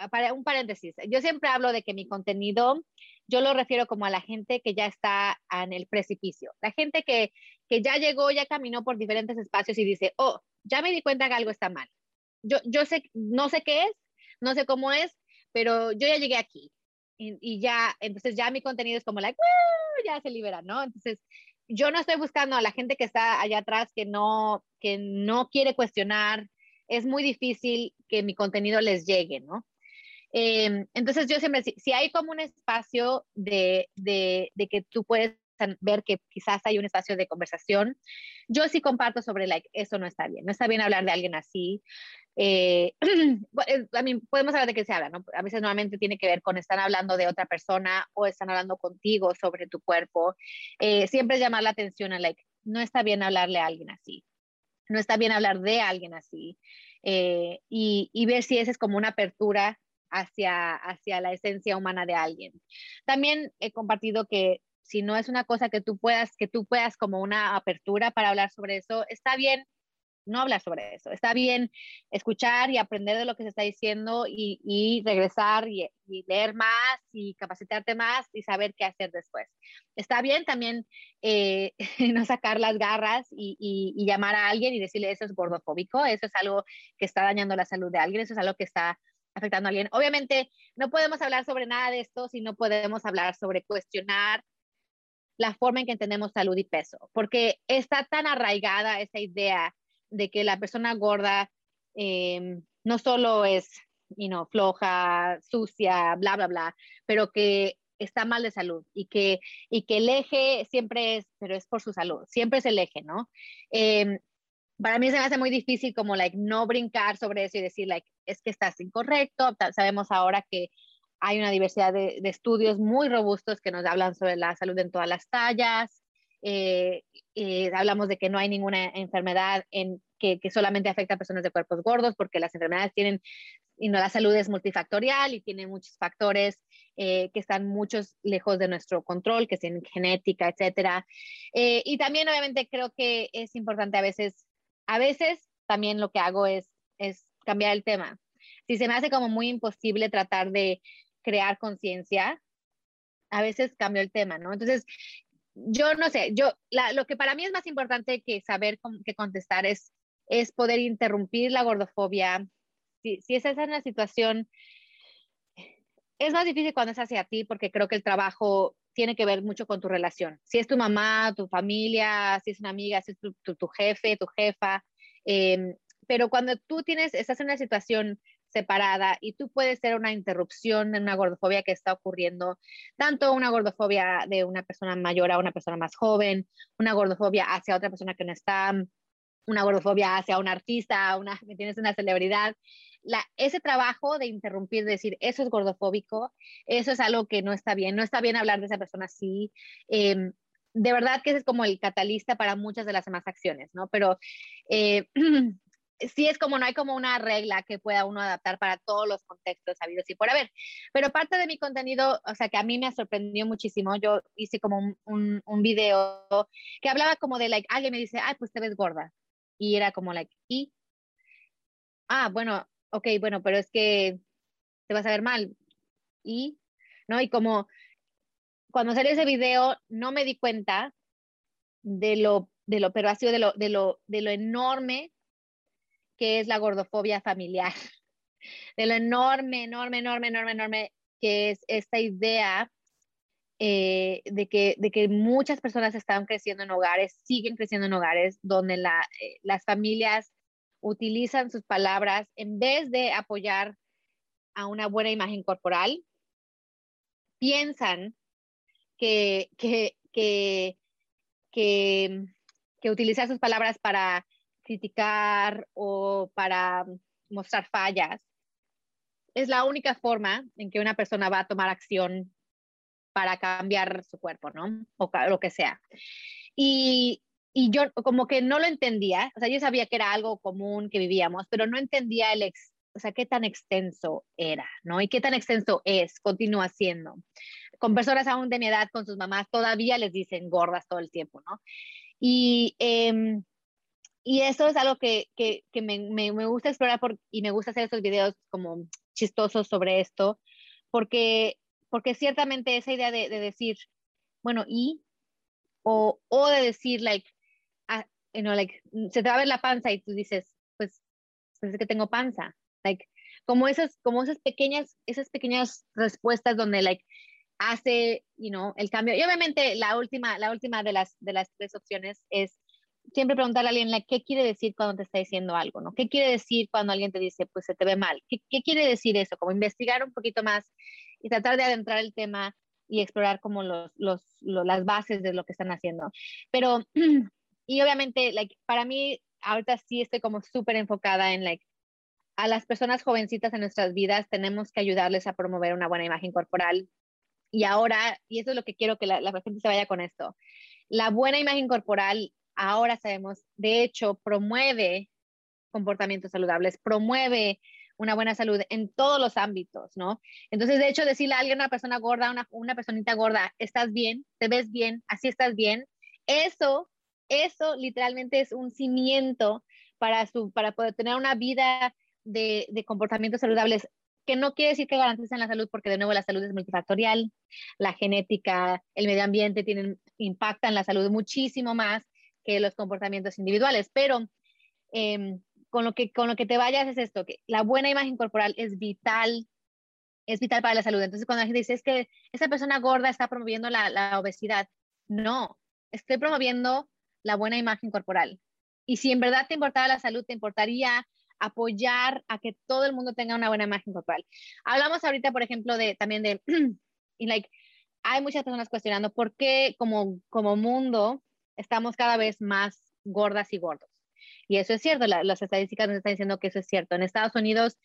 para un paréntesis, yo siempre hablo de que mi contenido, yo lo refiero como a la gente que ya está en el precipicio, la gente que, que ya llegó, ya caminó por diferentes espacios y dice, oh, ya me di cuenta que algo está mal. Yo, yo sé, no sé qué es, no sé cómo es, pero yo ya llegué aquí. Y, ya, entonces ya mi contenido es como, like, ya se libera, ¿no? Entonces, yo no estoy buscando a la gente que está allá atrás que no, que no quiere cuestionar. Es muy difícil que mi contenido les llegue, ¿no? Em, entonces yo siempre, si, si, hay como un espacio de, de, de, que tú puedes ver que quizás hay un espacio de conversación, yo sí comparto sobre, like, eso no está bien, no está bien hablar de alguien así. Eh, a mí podemos hablar de qué se habla, ¿no? A veces normalmente tiene que ver con están hablando de otra persona o están hablando contigo sobre tu cuerpo. Eh, siempre llamar la atención a, like, no está bien hablarle a alguien así, no está bien hablar de alguien así. Eh, y, y ver si esa es como una apertura hacia, hacia la esencia humana de alguien. También he compartido que si no es una cosa que tú puedas, que tú puedas como una apertura para hablar sobre eso, está bien no hablar sobre eso. Está bien escuchar y aprender de lo que se está diciendo y, regresar y, leer más y capacitarte más y saber qué hacer después. Está bien también eh, no sacar las garras y, y, llamar a alguien y decirle eso es gordofóbico, eso es algo que está dañando la salud de alguien, eso es algo que está afectando a alguien. Obviamente, no podemos hablar sobre nada de esto si no podemos hablar sobre cuestionar la forma en que entendemos salud y peso, porque está tan arraigada esa idea de que la persona gorda em, no solo es you know, floja, sucia, bla, bla, bla, pero que está mal de salud y que, y que el eje siempre es, pero es por su salud, siempre es el eje, ¿no? Eh, para mí se me hace muy difícil como, like, no brincar sobre eso y decir, like, es que estás incorrecto. Sabemos ahora que hay una diversidad de, estudios muy robustos que nos hablan sobre la salud en todas las tallas. Eh, eh, hablamos de que no hay ninguna enfermedad en, que, que, solamente afecta a personas de cuerpos gordos, porque las enfermedades tienen, y no, la salud es multifactorial y tiene muchos factores eh, que están muchos lejos de nuestro control, que tienen genética, etcétera. y también, obviamente, creo que es importante a veces a veces también lo que hago es, es cambiar el tema. Si se me hace como muy imposible tratar de crear conciencia, a veces cambio el tema, ¿no? Entonces, yo no sé, yo, lo que para mí es más importante que saber qué contestar es, es poder interrumpir la gordofobia. Si, si esa es una situación, es más difícil cuando es hacia ti porque creo que el trabajo tiene que ver mucho con tu relación. Si es tu mamá, tu familia, si es una amiga, si es tu, jefe, tu jefa. Em, pero cuando tú tienes, estás en una situación separada y tú puedes ser una interrupción en una gordofobia que está ocurriendo, tanto una gordofobia de una persona mayor a una persona más joven, una gordofobia hacia otra persona que no está, una gordofobia hacia un artista, una, que tienes una celebridad ese trabajo de interrumpir, decir, eso es gordofóbico, eso es algo que no está bien, no está bien hablar de esa persona así. Em, de verdad que ese es como el catalista para muchas de las demás acciones, ¿no? Pero eh, sí es como, no hay como una regla que pueda uno adaptar para todos los contextos habidos y por haber. Pero parte de mi contenido, o sea, que a mí me sorprendió muchísimo, yo hice como un, un, un video que hablaba como de, like, alguien me dice, ay, pues te ves gorda. Y era como, like, ¿y? Ah, bueno, ok, bueno, pero es que te vas a ver mal. ¿Y? ¿No? Y como cuando salió ese video, no me di cuenta de lo, de lo, pero sido de lo, de lo, de lo enorme que es la gordofobia familiar, de lo enorme, enorme, enorme, enorme, enorme que es esta idea eh, de, que, de que muchas personas están creciendo en hogares, siguen creciendo en hogares donde la, eh, las familias utilizan sus palabras en vez de apoyar a una buena imagen corporal, piensan que, que, que, que, que utilizar sus palabras para criticar o para mostrar fallas es la única forma en que una persona va a tomar acción para cambiar su cuerpo, ¿no? O lo que sea. Y, y yo como que no lo entendía, o sea, yo sabía que era algo común que vivíamos, pero no entendía el, ex, o sea, qué tan extenso era, ¿no? Y qué tan extenso es, continúa siendo. Con personas aún de mi edad, con sus mamás, todavía les dicen gordas todo el tiempo, ¿no? Y, eh, y eso es algo que, que, que me, me, me, gusta explorar por, y me gusta hacer estos videos como chistosos sobre esto, porque porque ciertamente esa idea de, de decir, bueno, y, o, o de decir, like, uh, you know, like, se te va a ver la panza y tú dices, pues, pues es que tengo panza, like, como esas, como esas pequeñas, esas pequeñas respuestas donde, like, hace, you know, el cambio. Y obviamente la última, la última de las, de las tres opciones es siempre preguntarle a alguien, like, ¿qué quiere decir cuando te está diciendo algo, no? ¿Qué quiere decir cuando alguien te dice, pues se te ve mal? ¿Qué, qué quiere decir eso? Como investigar un poquito más y tratar de adentrar el tema y explorar como los, los, las bases de lo que están haciendo. Pero, y obviamente, like, para mí, ahorita sí estoy como súper enfocada en, like, a las personas jovencitas en nuestras vidas tenemos que ayudarles a promover una buena imagen corporal. Y ahora, y eso es lo que quiero que la, la gente se vaya con esto, la buena imagen corporal, ahora sabemos, de hecho, promueve comportamientos saludables, promueve una buena salud en todos los ámbitos, ¿no? Entonces, de hecho, decirle a alguien, una persona gorda, una, una personita gorda, estás bien, te ves bien, así estás bien, eso, eso literalmente es un cimiento para, su, para poder tener una vida de, de comportamientos saludables que no quiere decir que garanticen la salud, porque de nuevo la salud es multifactorial, la genética, el medio ambiente tienen, impactan la salud muchísimo más que los comportamientos individuales, pero eh, con lo que, con lo que te vayas es esto, que la buena imagen corporal es vital, es vital para la salud. Entonces, cuando la gente dice, es que esa persona gorda está promoviendo la, la obesidad, no, estoy promoviendo la buena imagen corporal. Y si en verdad te importaba la salud, te importaría apoyar a que todo el mundo tenga una buena imagen corporal. Hablamos ahorita, por ejemplo, de también de, y like, hay muchas personas cuestionando por qué como, como mundo estamos cada vez más gordas y gordos. Y eso es cierto, las estadísticas nos están diciendo que eso es cierto. En Estados Unidos,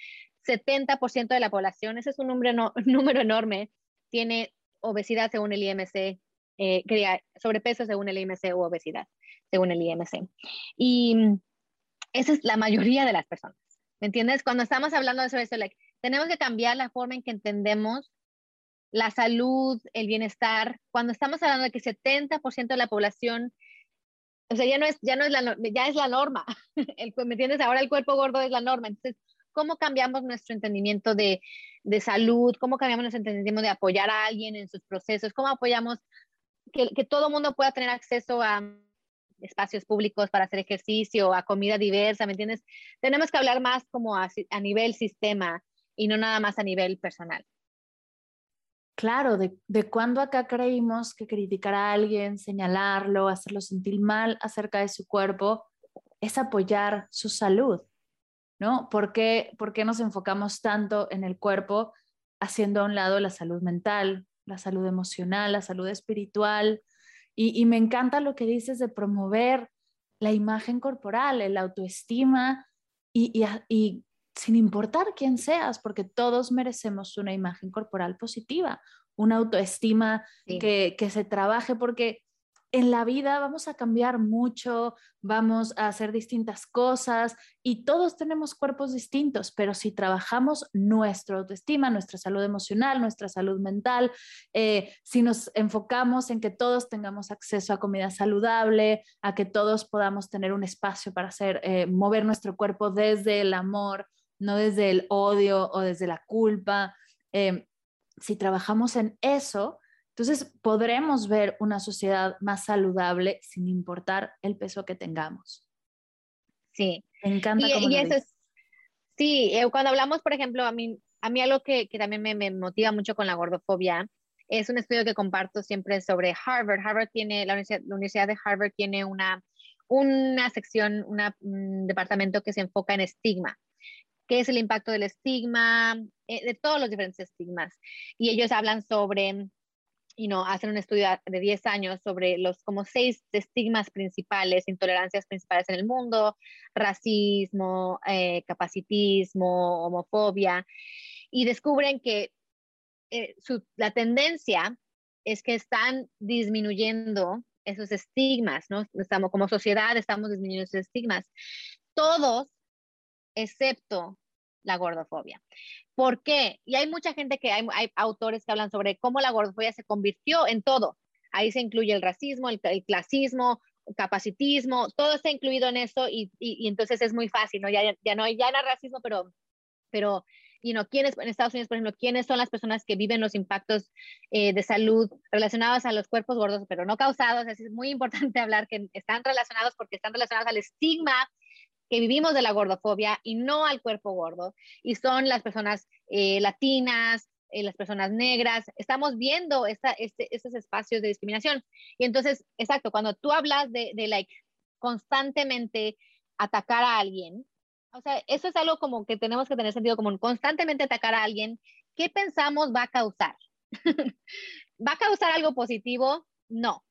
70% de la población, ese es un número, no, número enorme, tiene obesidad según el IMC, eh, sobrepeso según el IMC o obesidad según el IMC. Y esa es la mayoría de las personas. ¿Me entiendes? Cuando estamos hablando de eso, like, tenemos que cambiar la forma en que entendemos la salud, el bienestar. Cuando estamos hablando de que 70% de la población o sea, ya no es, ya no es la, ya es la norma. El, ¿Me entiendes? Ahora el cuerpo gordo es la norma. Entonces, ¿cómo cambiamos nuestro entendimiento de, de salud? ¿Cómo cambiamos nuestro entendimiento de apoyar a alguien en sus procesos? ¿Cómo apoyamos que, que todo mundo pueda tener acceso a espacios públicos para hacer ejercicio, a comida diversa, ¿me entiendes? Tenemos que hablar más como a, a nivel sistema y no nada más a nivel personal. Claro, de, de cuando acá creímos que criticar a alguien, señalarlo, hacerlo sentir mal acerca de su cuerpo, es apoyar su salud, ¿no? ¿Por qué, ¿Por qué nos enfocamos tanto en el cuerpo haciendo a un lado la salud mental, la salud emocional, la salud espiritual? Y, me encanta lo que dices de promover la imagen corporal, el autoestima y, y sin importar quién seas, porque todos merecemos una imagen corporal positiva, una autoestima que, que, se trabaje, porque en la vida vamos a cambiar mucho, vamos a hacer distintas cosas y todos tenemos cuerpos distintos, pero si trabajamos nuestra autoestima, nuestra salud emocional, nuestra salud mental, eh, si nos enfocamos en que todos tengamos acceso a comida saludable, a que todos podamos tener un espacio para hacer, eh, mover nuestro cuerpo desde el amor, no desde el odio o desde la culpa. Eh, si trabajamos en eso, entonces podremos ver una sociedad más saludable sin importar el peso que tengamos. Sí. Me encanta. Y, eso es, sí, eh, cuando hablamos, por ejemplo, a mí, a mí algo que, que también me, me, motiva mucho con la gordofobia es un estudio que comparto siempre sobre Harvard. Harvard tiene, la Universidad, la Universidad de Harvard tiene una, una sección, un departamento que se enfoca en estigma qué es el impacto del estigma, eh, de todos los diferentes estigmas. Y ellos hablan sobre, y no hacen un estudio de 10 años sobre los como seis estigmas principales, intolerancias principales en el mundo, racismo, eh, capacitismo, homofobia, y descubren que eh, la tendencia es que están disminuyendo esos estigmas, ¿no? Estamos como sociedad, estamos disminuyendo esos estigmas. Todos excepto la gordofobia. ¿Por qué? Y hay mucha gente que hay, autores que hablan sobre cómo la gordofobia se convirtió en todo. Ahí se incluye el racismo, el, clasismo, el capacitismo, todo está incluido en eso y, entonces es muy fácil, ¿no? Ya, ya, no, ya no racismo, pero, pero y no ¿quiénes, en Estados Unidos, por ejemplo, quiénes son las personas que viven los impactos eh, de salud relacionados a los cuerpos gordos, pero no causados? es muy importante hablar que están relacionados porque están relacionados al estigma que vivimos de la gordofobia y no al cuerpo gordo, y son las personas eh, latinas, eh, las personas negras, estamos viendo esta, este, estos espacios de discriminación. Y entonces, exacto, cuando tú hablas de, de like, constantemente atacar a alguien, o sea, eso es algo como que tenemos que tener sentido común, constantemente atacar a alguien, ¿qué pensamos va a causar? ¿Va a causar algo positivo? No.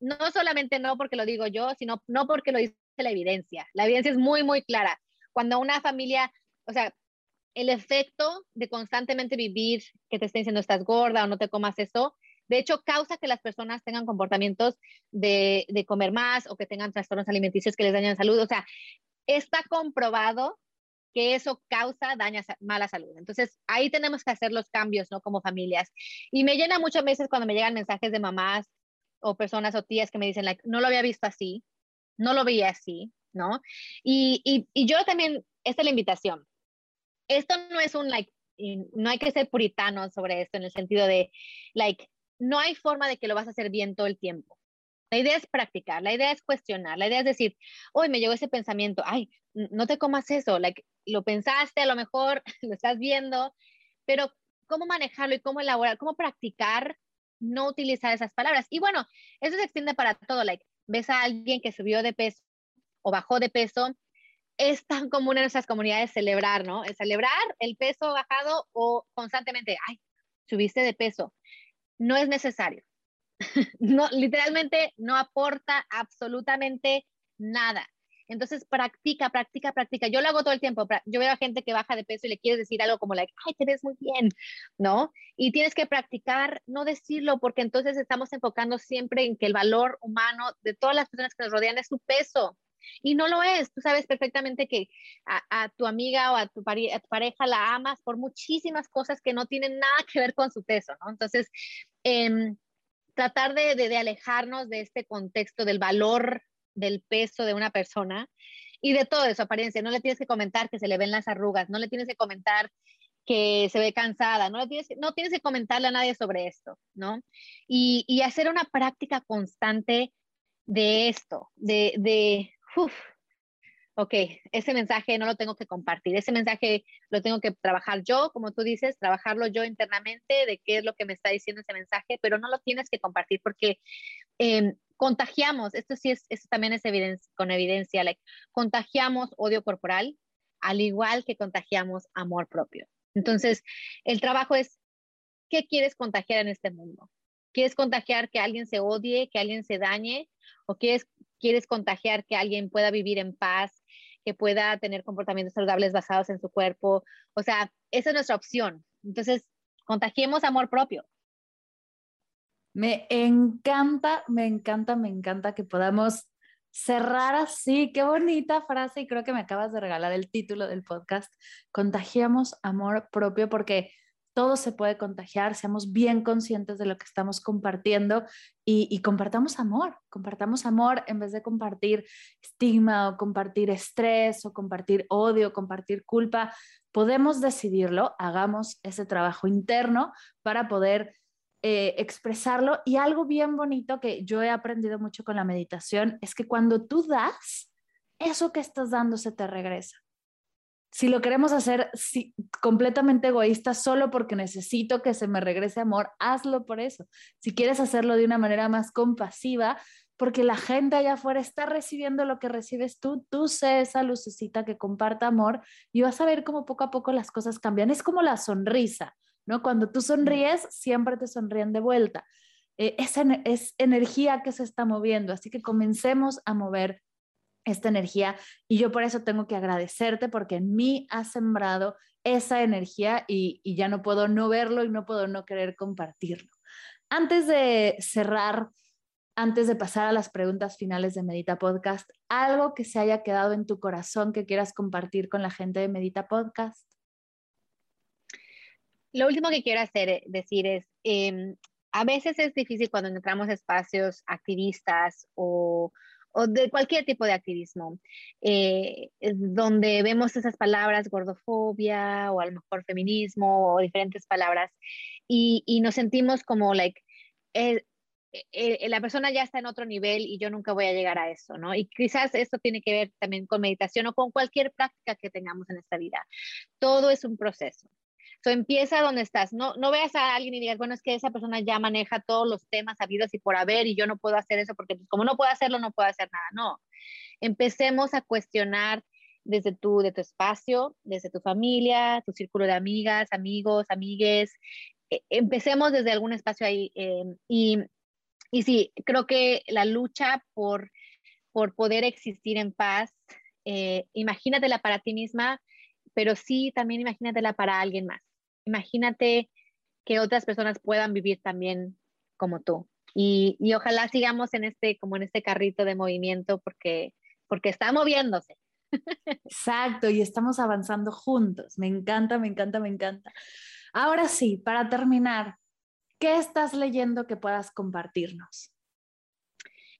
No solamente no porque lo digo yo, sino no porque lo dice la evidencia. La evidencia es muy, muy clara. Cuando una familia, o sea, el efecto de constantemente vivir que te estén diciendo estás gorda o no te comas eso, de hecho causa que las personas tengan comportamientos de, comer más o que tengan trastornos alimenticios que les dañan salud. O sea, está comprobado que eso causa daña, mala salud. Entonces, ahí tenemos que hacer los cambios, ¿no? Como familias. Y me llena muchas veces cuando me llegan mensajes de mamás o personas o tías que me dicen, no lo había visto así, no lo veía así, ¿no? Y, y, y yo también, esta es la invitación. Esto no es un, like, no hay que ser puritano sobre esto en el sentido de, like, no hay forma de que lo vas a hacer bien todo el tiempo. La idea es practicar, la idea es cuestionar, la idea es decir, hoy me llegó ese pensamiento, ay, no te comas eso, like, lo pensaste, a lo mejor lo estás viendo, pero cómo manejarlo y cómo elaborar, cómo practicar no utilizar esas palabras. Y bueno, eso se extiende para todo, like, ves a alguien que subió de peso o bajó de peso, es tan común en nuestras comunidades celebrar, ¿no? El celebrar el peso bajado o constantemente, ay, subiste de peso. No es necesario. no, literalmente no aporta absolutamente nada. Entonces, practica, practica, practica. Yo lo hago todo el tiempo. Yo veo a gente que baja de peso y le quieres decir algo como, like, ay, te ves muy bien, ¿no? Y tienes que practicar, no decirlo, porque entonces estamos enfocando siempre en que el valor humano de todas las personas que nos rodean es su peso. Y no lo es. Tú sabes perfectamente que a, tu amiga o a tu, pareja la amas por muchísimas cosas que no tienen nada que ver con su peso, ¿no? Entonces, em, tratar de, de, alejarnos de este contexto del valor del peso de una persona y de todo su apariencia. No le tienes que comentar que se le ven las arrugas, no le tienes que comentar que se ve cansada, no, le tienes, no tienes que comentarle a nadie sobre esto, ¿no? Y, y hacer una práctica constante de esto, de, de uf, ok, ese mensaje no lo tengo que compartir, ese mensaje lo tengo que trabajar yo, como tú dices, trabajarlo yo internamente de qué es lo que me está diciendo ese mensaje, pero no lo tienes que compartir porque eh, contagiamos, esto sí es, esto también es evidencia, con evidencia, contagiamos odio corporal al igual que contagiamos amor propio. Entonces, el trabajo es, ¿qué quieres contagiar en este mundo? ¿Quieres contagiar que alguien se odie, que alguien se dañe? ¿O quieres, quieres contagiar que alguien pueda vivir en paz, que pueda tener comportamientos saludables basados en su cuerpo? O sea, esa es nuestra opción. Entonces, contagiemos amor propio. Me encanta, me encanta, me encanta que podamos cerrar así. Qué bonita frase y creo que me acabas de regalar el título del podcast. Contagiamos amor propio porque todo se puede contagiar, seamos bien conscientes de lo que estamos compartiendo y, compartamos amor, compartamos amor en vez de compartir estigma o compartir estrés o compartir odio, compartir culpa. Podemos decidirlo, hagamos ese trabajo interno para poder eh, expresarlo. Y algo bien bonito que yo he aprendido mucho con la meditación es que cuando tú das, eso que estás dando se te regresa si lo queremos hacer completamente egoísta solo porque necesito que se me regrese amor, hazlo por eso. Si quieres hacerlo de una manera más compasiva, porque la gente allá afuera está recibiendo lo que recibes tú, tú sé esa lucecita que comparta amor y vas a ver cómo poco a poco las cosas cambian. Es como la sonrisa, ¿no? Cuando tú sonríes, siempre te sonríen de vuelta. Eh, es energía que se está moviendo, así que comencemos a mover esta energía y yo por eso tengo que agradecerte porque en mí has sembrado esa energía y, ya no puedo no verlo y no puedo no querer compartirlo. Antes de cerrar, antes de pasar a las preguntas finales de Medita Podcast, algo que se haya quedado en tu corazón que quieras compartir con la gente de Medita Podcast. Lo último que quiero hacer, eh, decir es, em, a veces es difícil cuando entramos a espacios activistas o, o de cualquier tipo de activismo, eh, donde vemos esas palabras, gordofobia o a lo mejor feminismo o diferentes palabras, y, y nos sentimos como, like, eh, eh, la persona ya está en otro nivel y yo nunca voy a llegar a eso, ¿no? Y quizás esto tiene que ver también con meditación o con cualquier práctica que tengamos en esta vida. Todo es un proceso. So, empieza donde estás. No, no veas a alguien y digas, bueno, es que esa persona ya maneja todos los temas habidos y por haber y yo no puedo hacer eso porque pues, como no puedo hacerlo, no puedo hacer nada. No. Empecemos a cuestionar desde tu, de tu espacio, desde tu familia, tu círculo de amigas, amigos, amigues. E, empecemos desde algún espacio ahí. Em, y, y sí, creo que la lucha por, por poder existir en paz, eh, imagínatela para ti misma, pero sí también imagínatela para alguien más imagínate que otras personas puedan vivir también como tú. Y, ojalá sigamos en este, como en este carrito de movimiento porque, porque está moviéndose. Exacto, y estamos avanzando juntos. Me encanta, me encanta, me encanta. Ahora sí, para terminar, ¿qué estás leyendo que puedas compartirnos?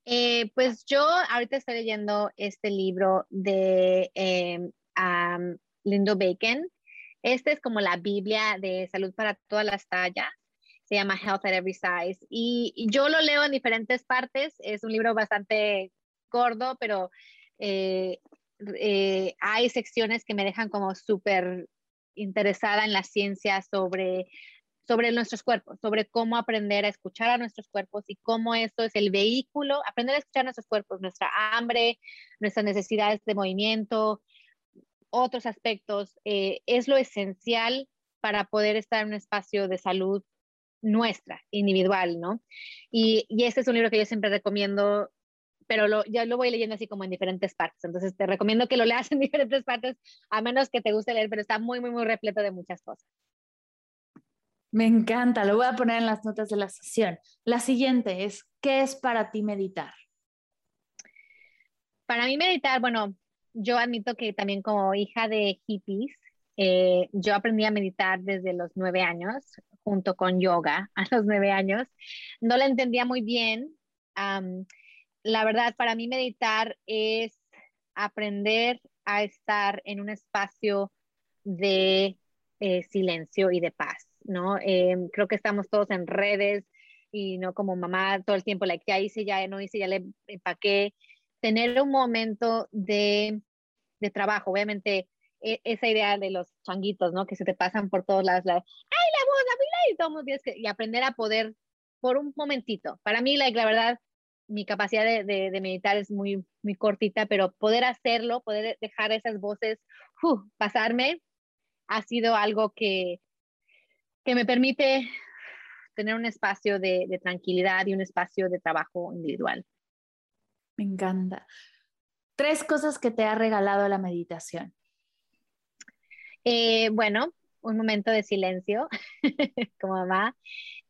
Eh, pues yo ahorita estoy leyendo este libro de eh, Lindo Bacon, este es como la Biblia de salud para todas las tallas. Se llama Health at Every Size. Y, yo lo leo en diferentes partes. Es un libro bastante gordo, pero eh, eh, hay secciones que me dejan como súper interesada en la ciencia sobre, sobre nuestros cuerpos, sobre cómo aprender a escuchar a nuestros cuerpos y cómo esto es el vehículo, aprender a escuchar nuestros cuerpos, nuestra hambre, nuestras necesidades de movimiento, otros aspectos, eh, es lo esencial para poder estar en un espacio de salud nuestra, individual, ¿no? Y, y este es un libro que yo siempre recomiendo, pero lo, ya lo voy leyendo así como en diferentes partes, entonces te recomiendo que lo leas en diferentes partes, a menos que te guste leer, pero está muy, muy, muy repleto de muchas cosas. Me encanta, lo voy a poner en las notas de la sesión. La siguiente es, ¿qué es para ti meditar? Para mí meditar, bueno, yo admito que también como hija de hippies, eh, yo aprendí a meditar desde los nueve años, junto con yoga a los nueve años. No la entendía muy bien. la verdad, para mí meditar es aprender a estar en un espacio de eh, silencio y de paz, ¿no? Em, creo que estamos todos en redes y no como mamá todo el tiempo, like, ya hice, ya no hice, ya le empaqué tener un momento de, de trabajo, obviamente e, esa idea de los changuitos, ¿no? Que se te pasan por todos lados, la, ay, la voz, la y todos días y aprender a poder por un momentito. Para mí, la verdad, mi capacidad de, de, meditar es muy, muy cortita, pero poder hacerlo, poder dejar esas voces uh, pasarme, ha sido algo que, que me permite tener un espacio de, de tranquilidad y un espacio de trabajo individual. Me encanta. Tres cosas que te ha regalado la meditación. Eh, bueno, un momento de silencio como mamá.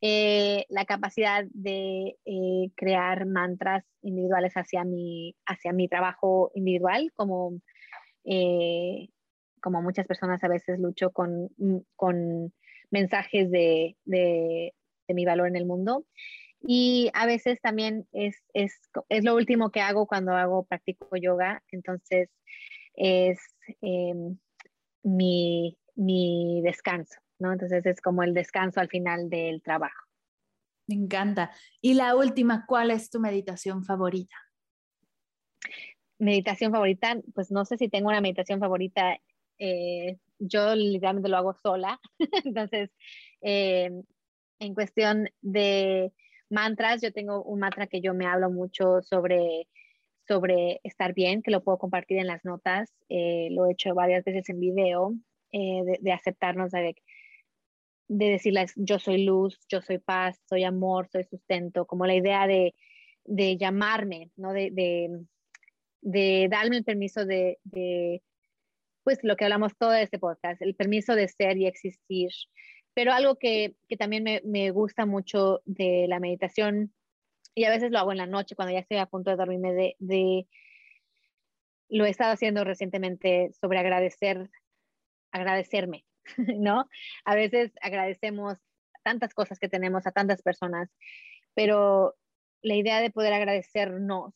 eh, la capacidad de eh, crear mantras individuales hacia mi, hacia mi trabajo individual, como, como muchas personas a veces lucho con, con mensajes de, de, mi valor en el mundo. Y a veces también es, es, es lo último que hago cuando hago, practico yoga. Entonces es em, mi, mi descanso, ¿no? Entonces es como el descanso al final del trabajo. Me encanta. Y la última, ¿cuál es tu meditación favorita? Meditación favorita, pues no sé si tengo una meditación favorita. Eh, yo literalmente lo hago sola. Entonces, eh, en cuestión de mantras, yo tengo un mantra que yo me hablo mucho sobre, sobre estar bien, que lo puedo compartir en las notas. Eh, lo he hecho varias veces en video, de, de, aceptarnos, de, de decirles yo soy luz, yo soy paz, soy amor, soy sustento, como la idea de, de llamarme, ¿no? De, de, de, darme el permiso de, de, pues lo que hablamos todo este podcast, el permiso de ser y existir. Pero algo que, que también me, me, gusta mucho de la meditación, y a veces lo hago en la noche cuando ya estoy a punto de dormirme, de, de lo he estado haciendo recientemente sobre agradecer, agradecerme, ¿no? A veces agradecemos tantas cosas que tenemos a tantas personas, pero la idea de poder agradecernos,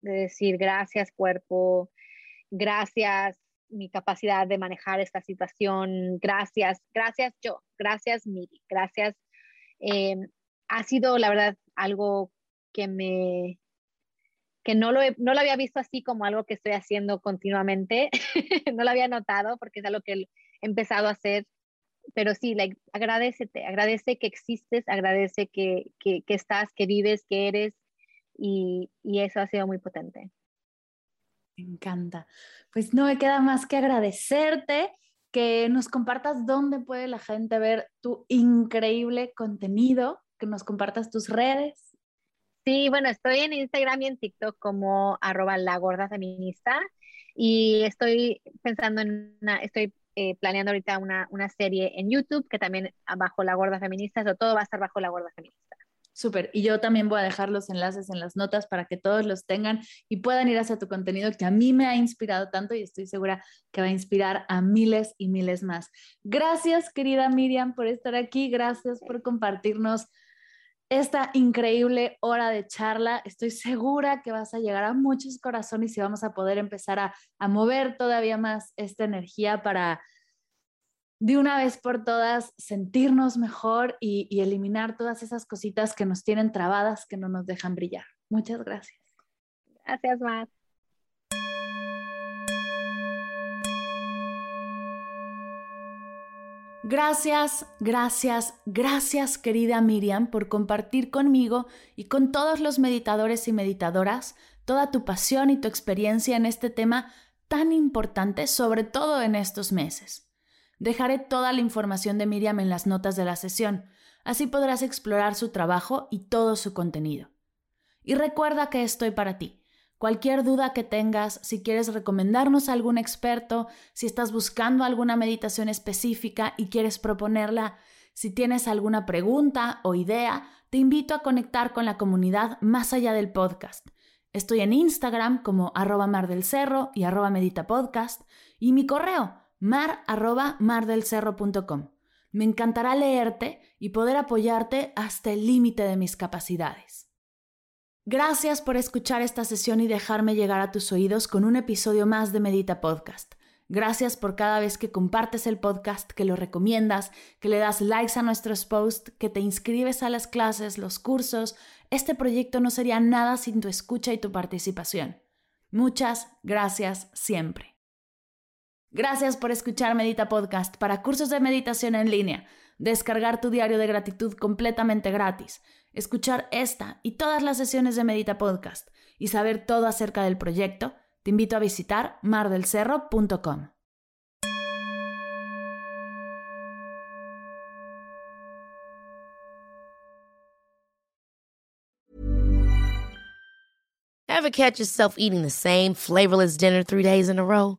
de decir gracias cuerpo, gracias mi capacidad de manejar esta situación, gracias, gracias yo, gracias Miri, gracias. Eh, ha sido, la verdad, algo que me, que no lo, no lo había visto así como algo que estoy haciendo continuamente, no lo había notado porque es algo que empezado a hacer, pero sí, like, agradecete, agradece que existes, agradece que, que, que estás, que vives, que eres, y, y, eso ha sido muy potente. Me encanta. Pues no me queda más que agradecerte que nos compartas dónde puede la gente ver tu increíble contenido, que nos compartas tus redes. Sí, bueno, estoy en Instagram y en TikTok como arroba la feminista y estoy pensando en una, estoy eh, planeando ahorita una, una, serie en YouTube que también bajo la gorda feminista, eso todo va a estar bajo la gorda feminista. Súper, y yo también voy a dejar los enlaces en las notas para que todos los tengan y puedan ir hacia tu contenido que a mí me ha inspirado tanto y estoy segura que va a inspirar a miles y miles más. Gracias, querida Miriam, por estar aquí, gracias por compartirnos esta increíble hora de charla. Estoy segura que vas a llegar a muchos corazones y vamos a poder empezar a, a, mover todavía más esta energía para de una vez por todas sentirnos mejor y, y eliminar todas esas cositas que nos tienen trabadas, que no nos dejan brillar. Muchas gracias. Gracias, Mar. Gracias, gracias, gracias querida Miriam por compartir conmigo y con todos los meditadores y meditadoras toda tu pasión y tu experiencia en este tema tan importante, sobre todo en estos meses. Dejaré toda la información de Miriam en las notas de la sesión, así podrás explorar su trabajo y todo su contenido. Y recuerda que estoy para ti Cualquier duda que tengas, si quieres recomendarnos a algún experto, si estás buscando alguna meditación específica y quieres proponerla, si tienes alguna pregunta o idea, te invito a conectar con la comunidad más allá del podcast. Estoy en Instagram como arroba mar del cerro y arroba meditapodcast y mi correo mar arroba mardelcerro.com. Me encantará leerte y poder apoyarte hasta el límite de mis capacidades. Gracias por escuchar esta sesión y dejarme llegar a tus oídos con un episodio más de Medita Podcast. Gracias por cada vez que compartes el podcast, que lo recomiendas, que le das likes a nuestros posts, que te inscribes a las clases, los cursos. Este proyecto no sería nada sin tu escucha y tu participación. Muchas gracias siempre. Gracias por escuchar Medita Podcast para cursos de meditación en línea, descargar tu diario de gratitud completamente gratis escuchar esta y todas las sesiones de Medita Podcast y saber todo acerca del proyecto, te invito a visitar mardelcerro.com. Ever catch yourself eating the same flavorless dinner three days in a row?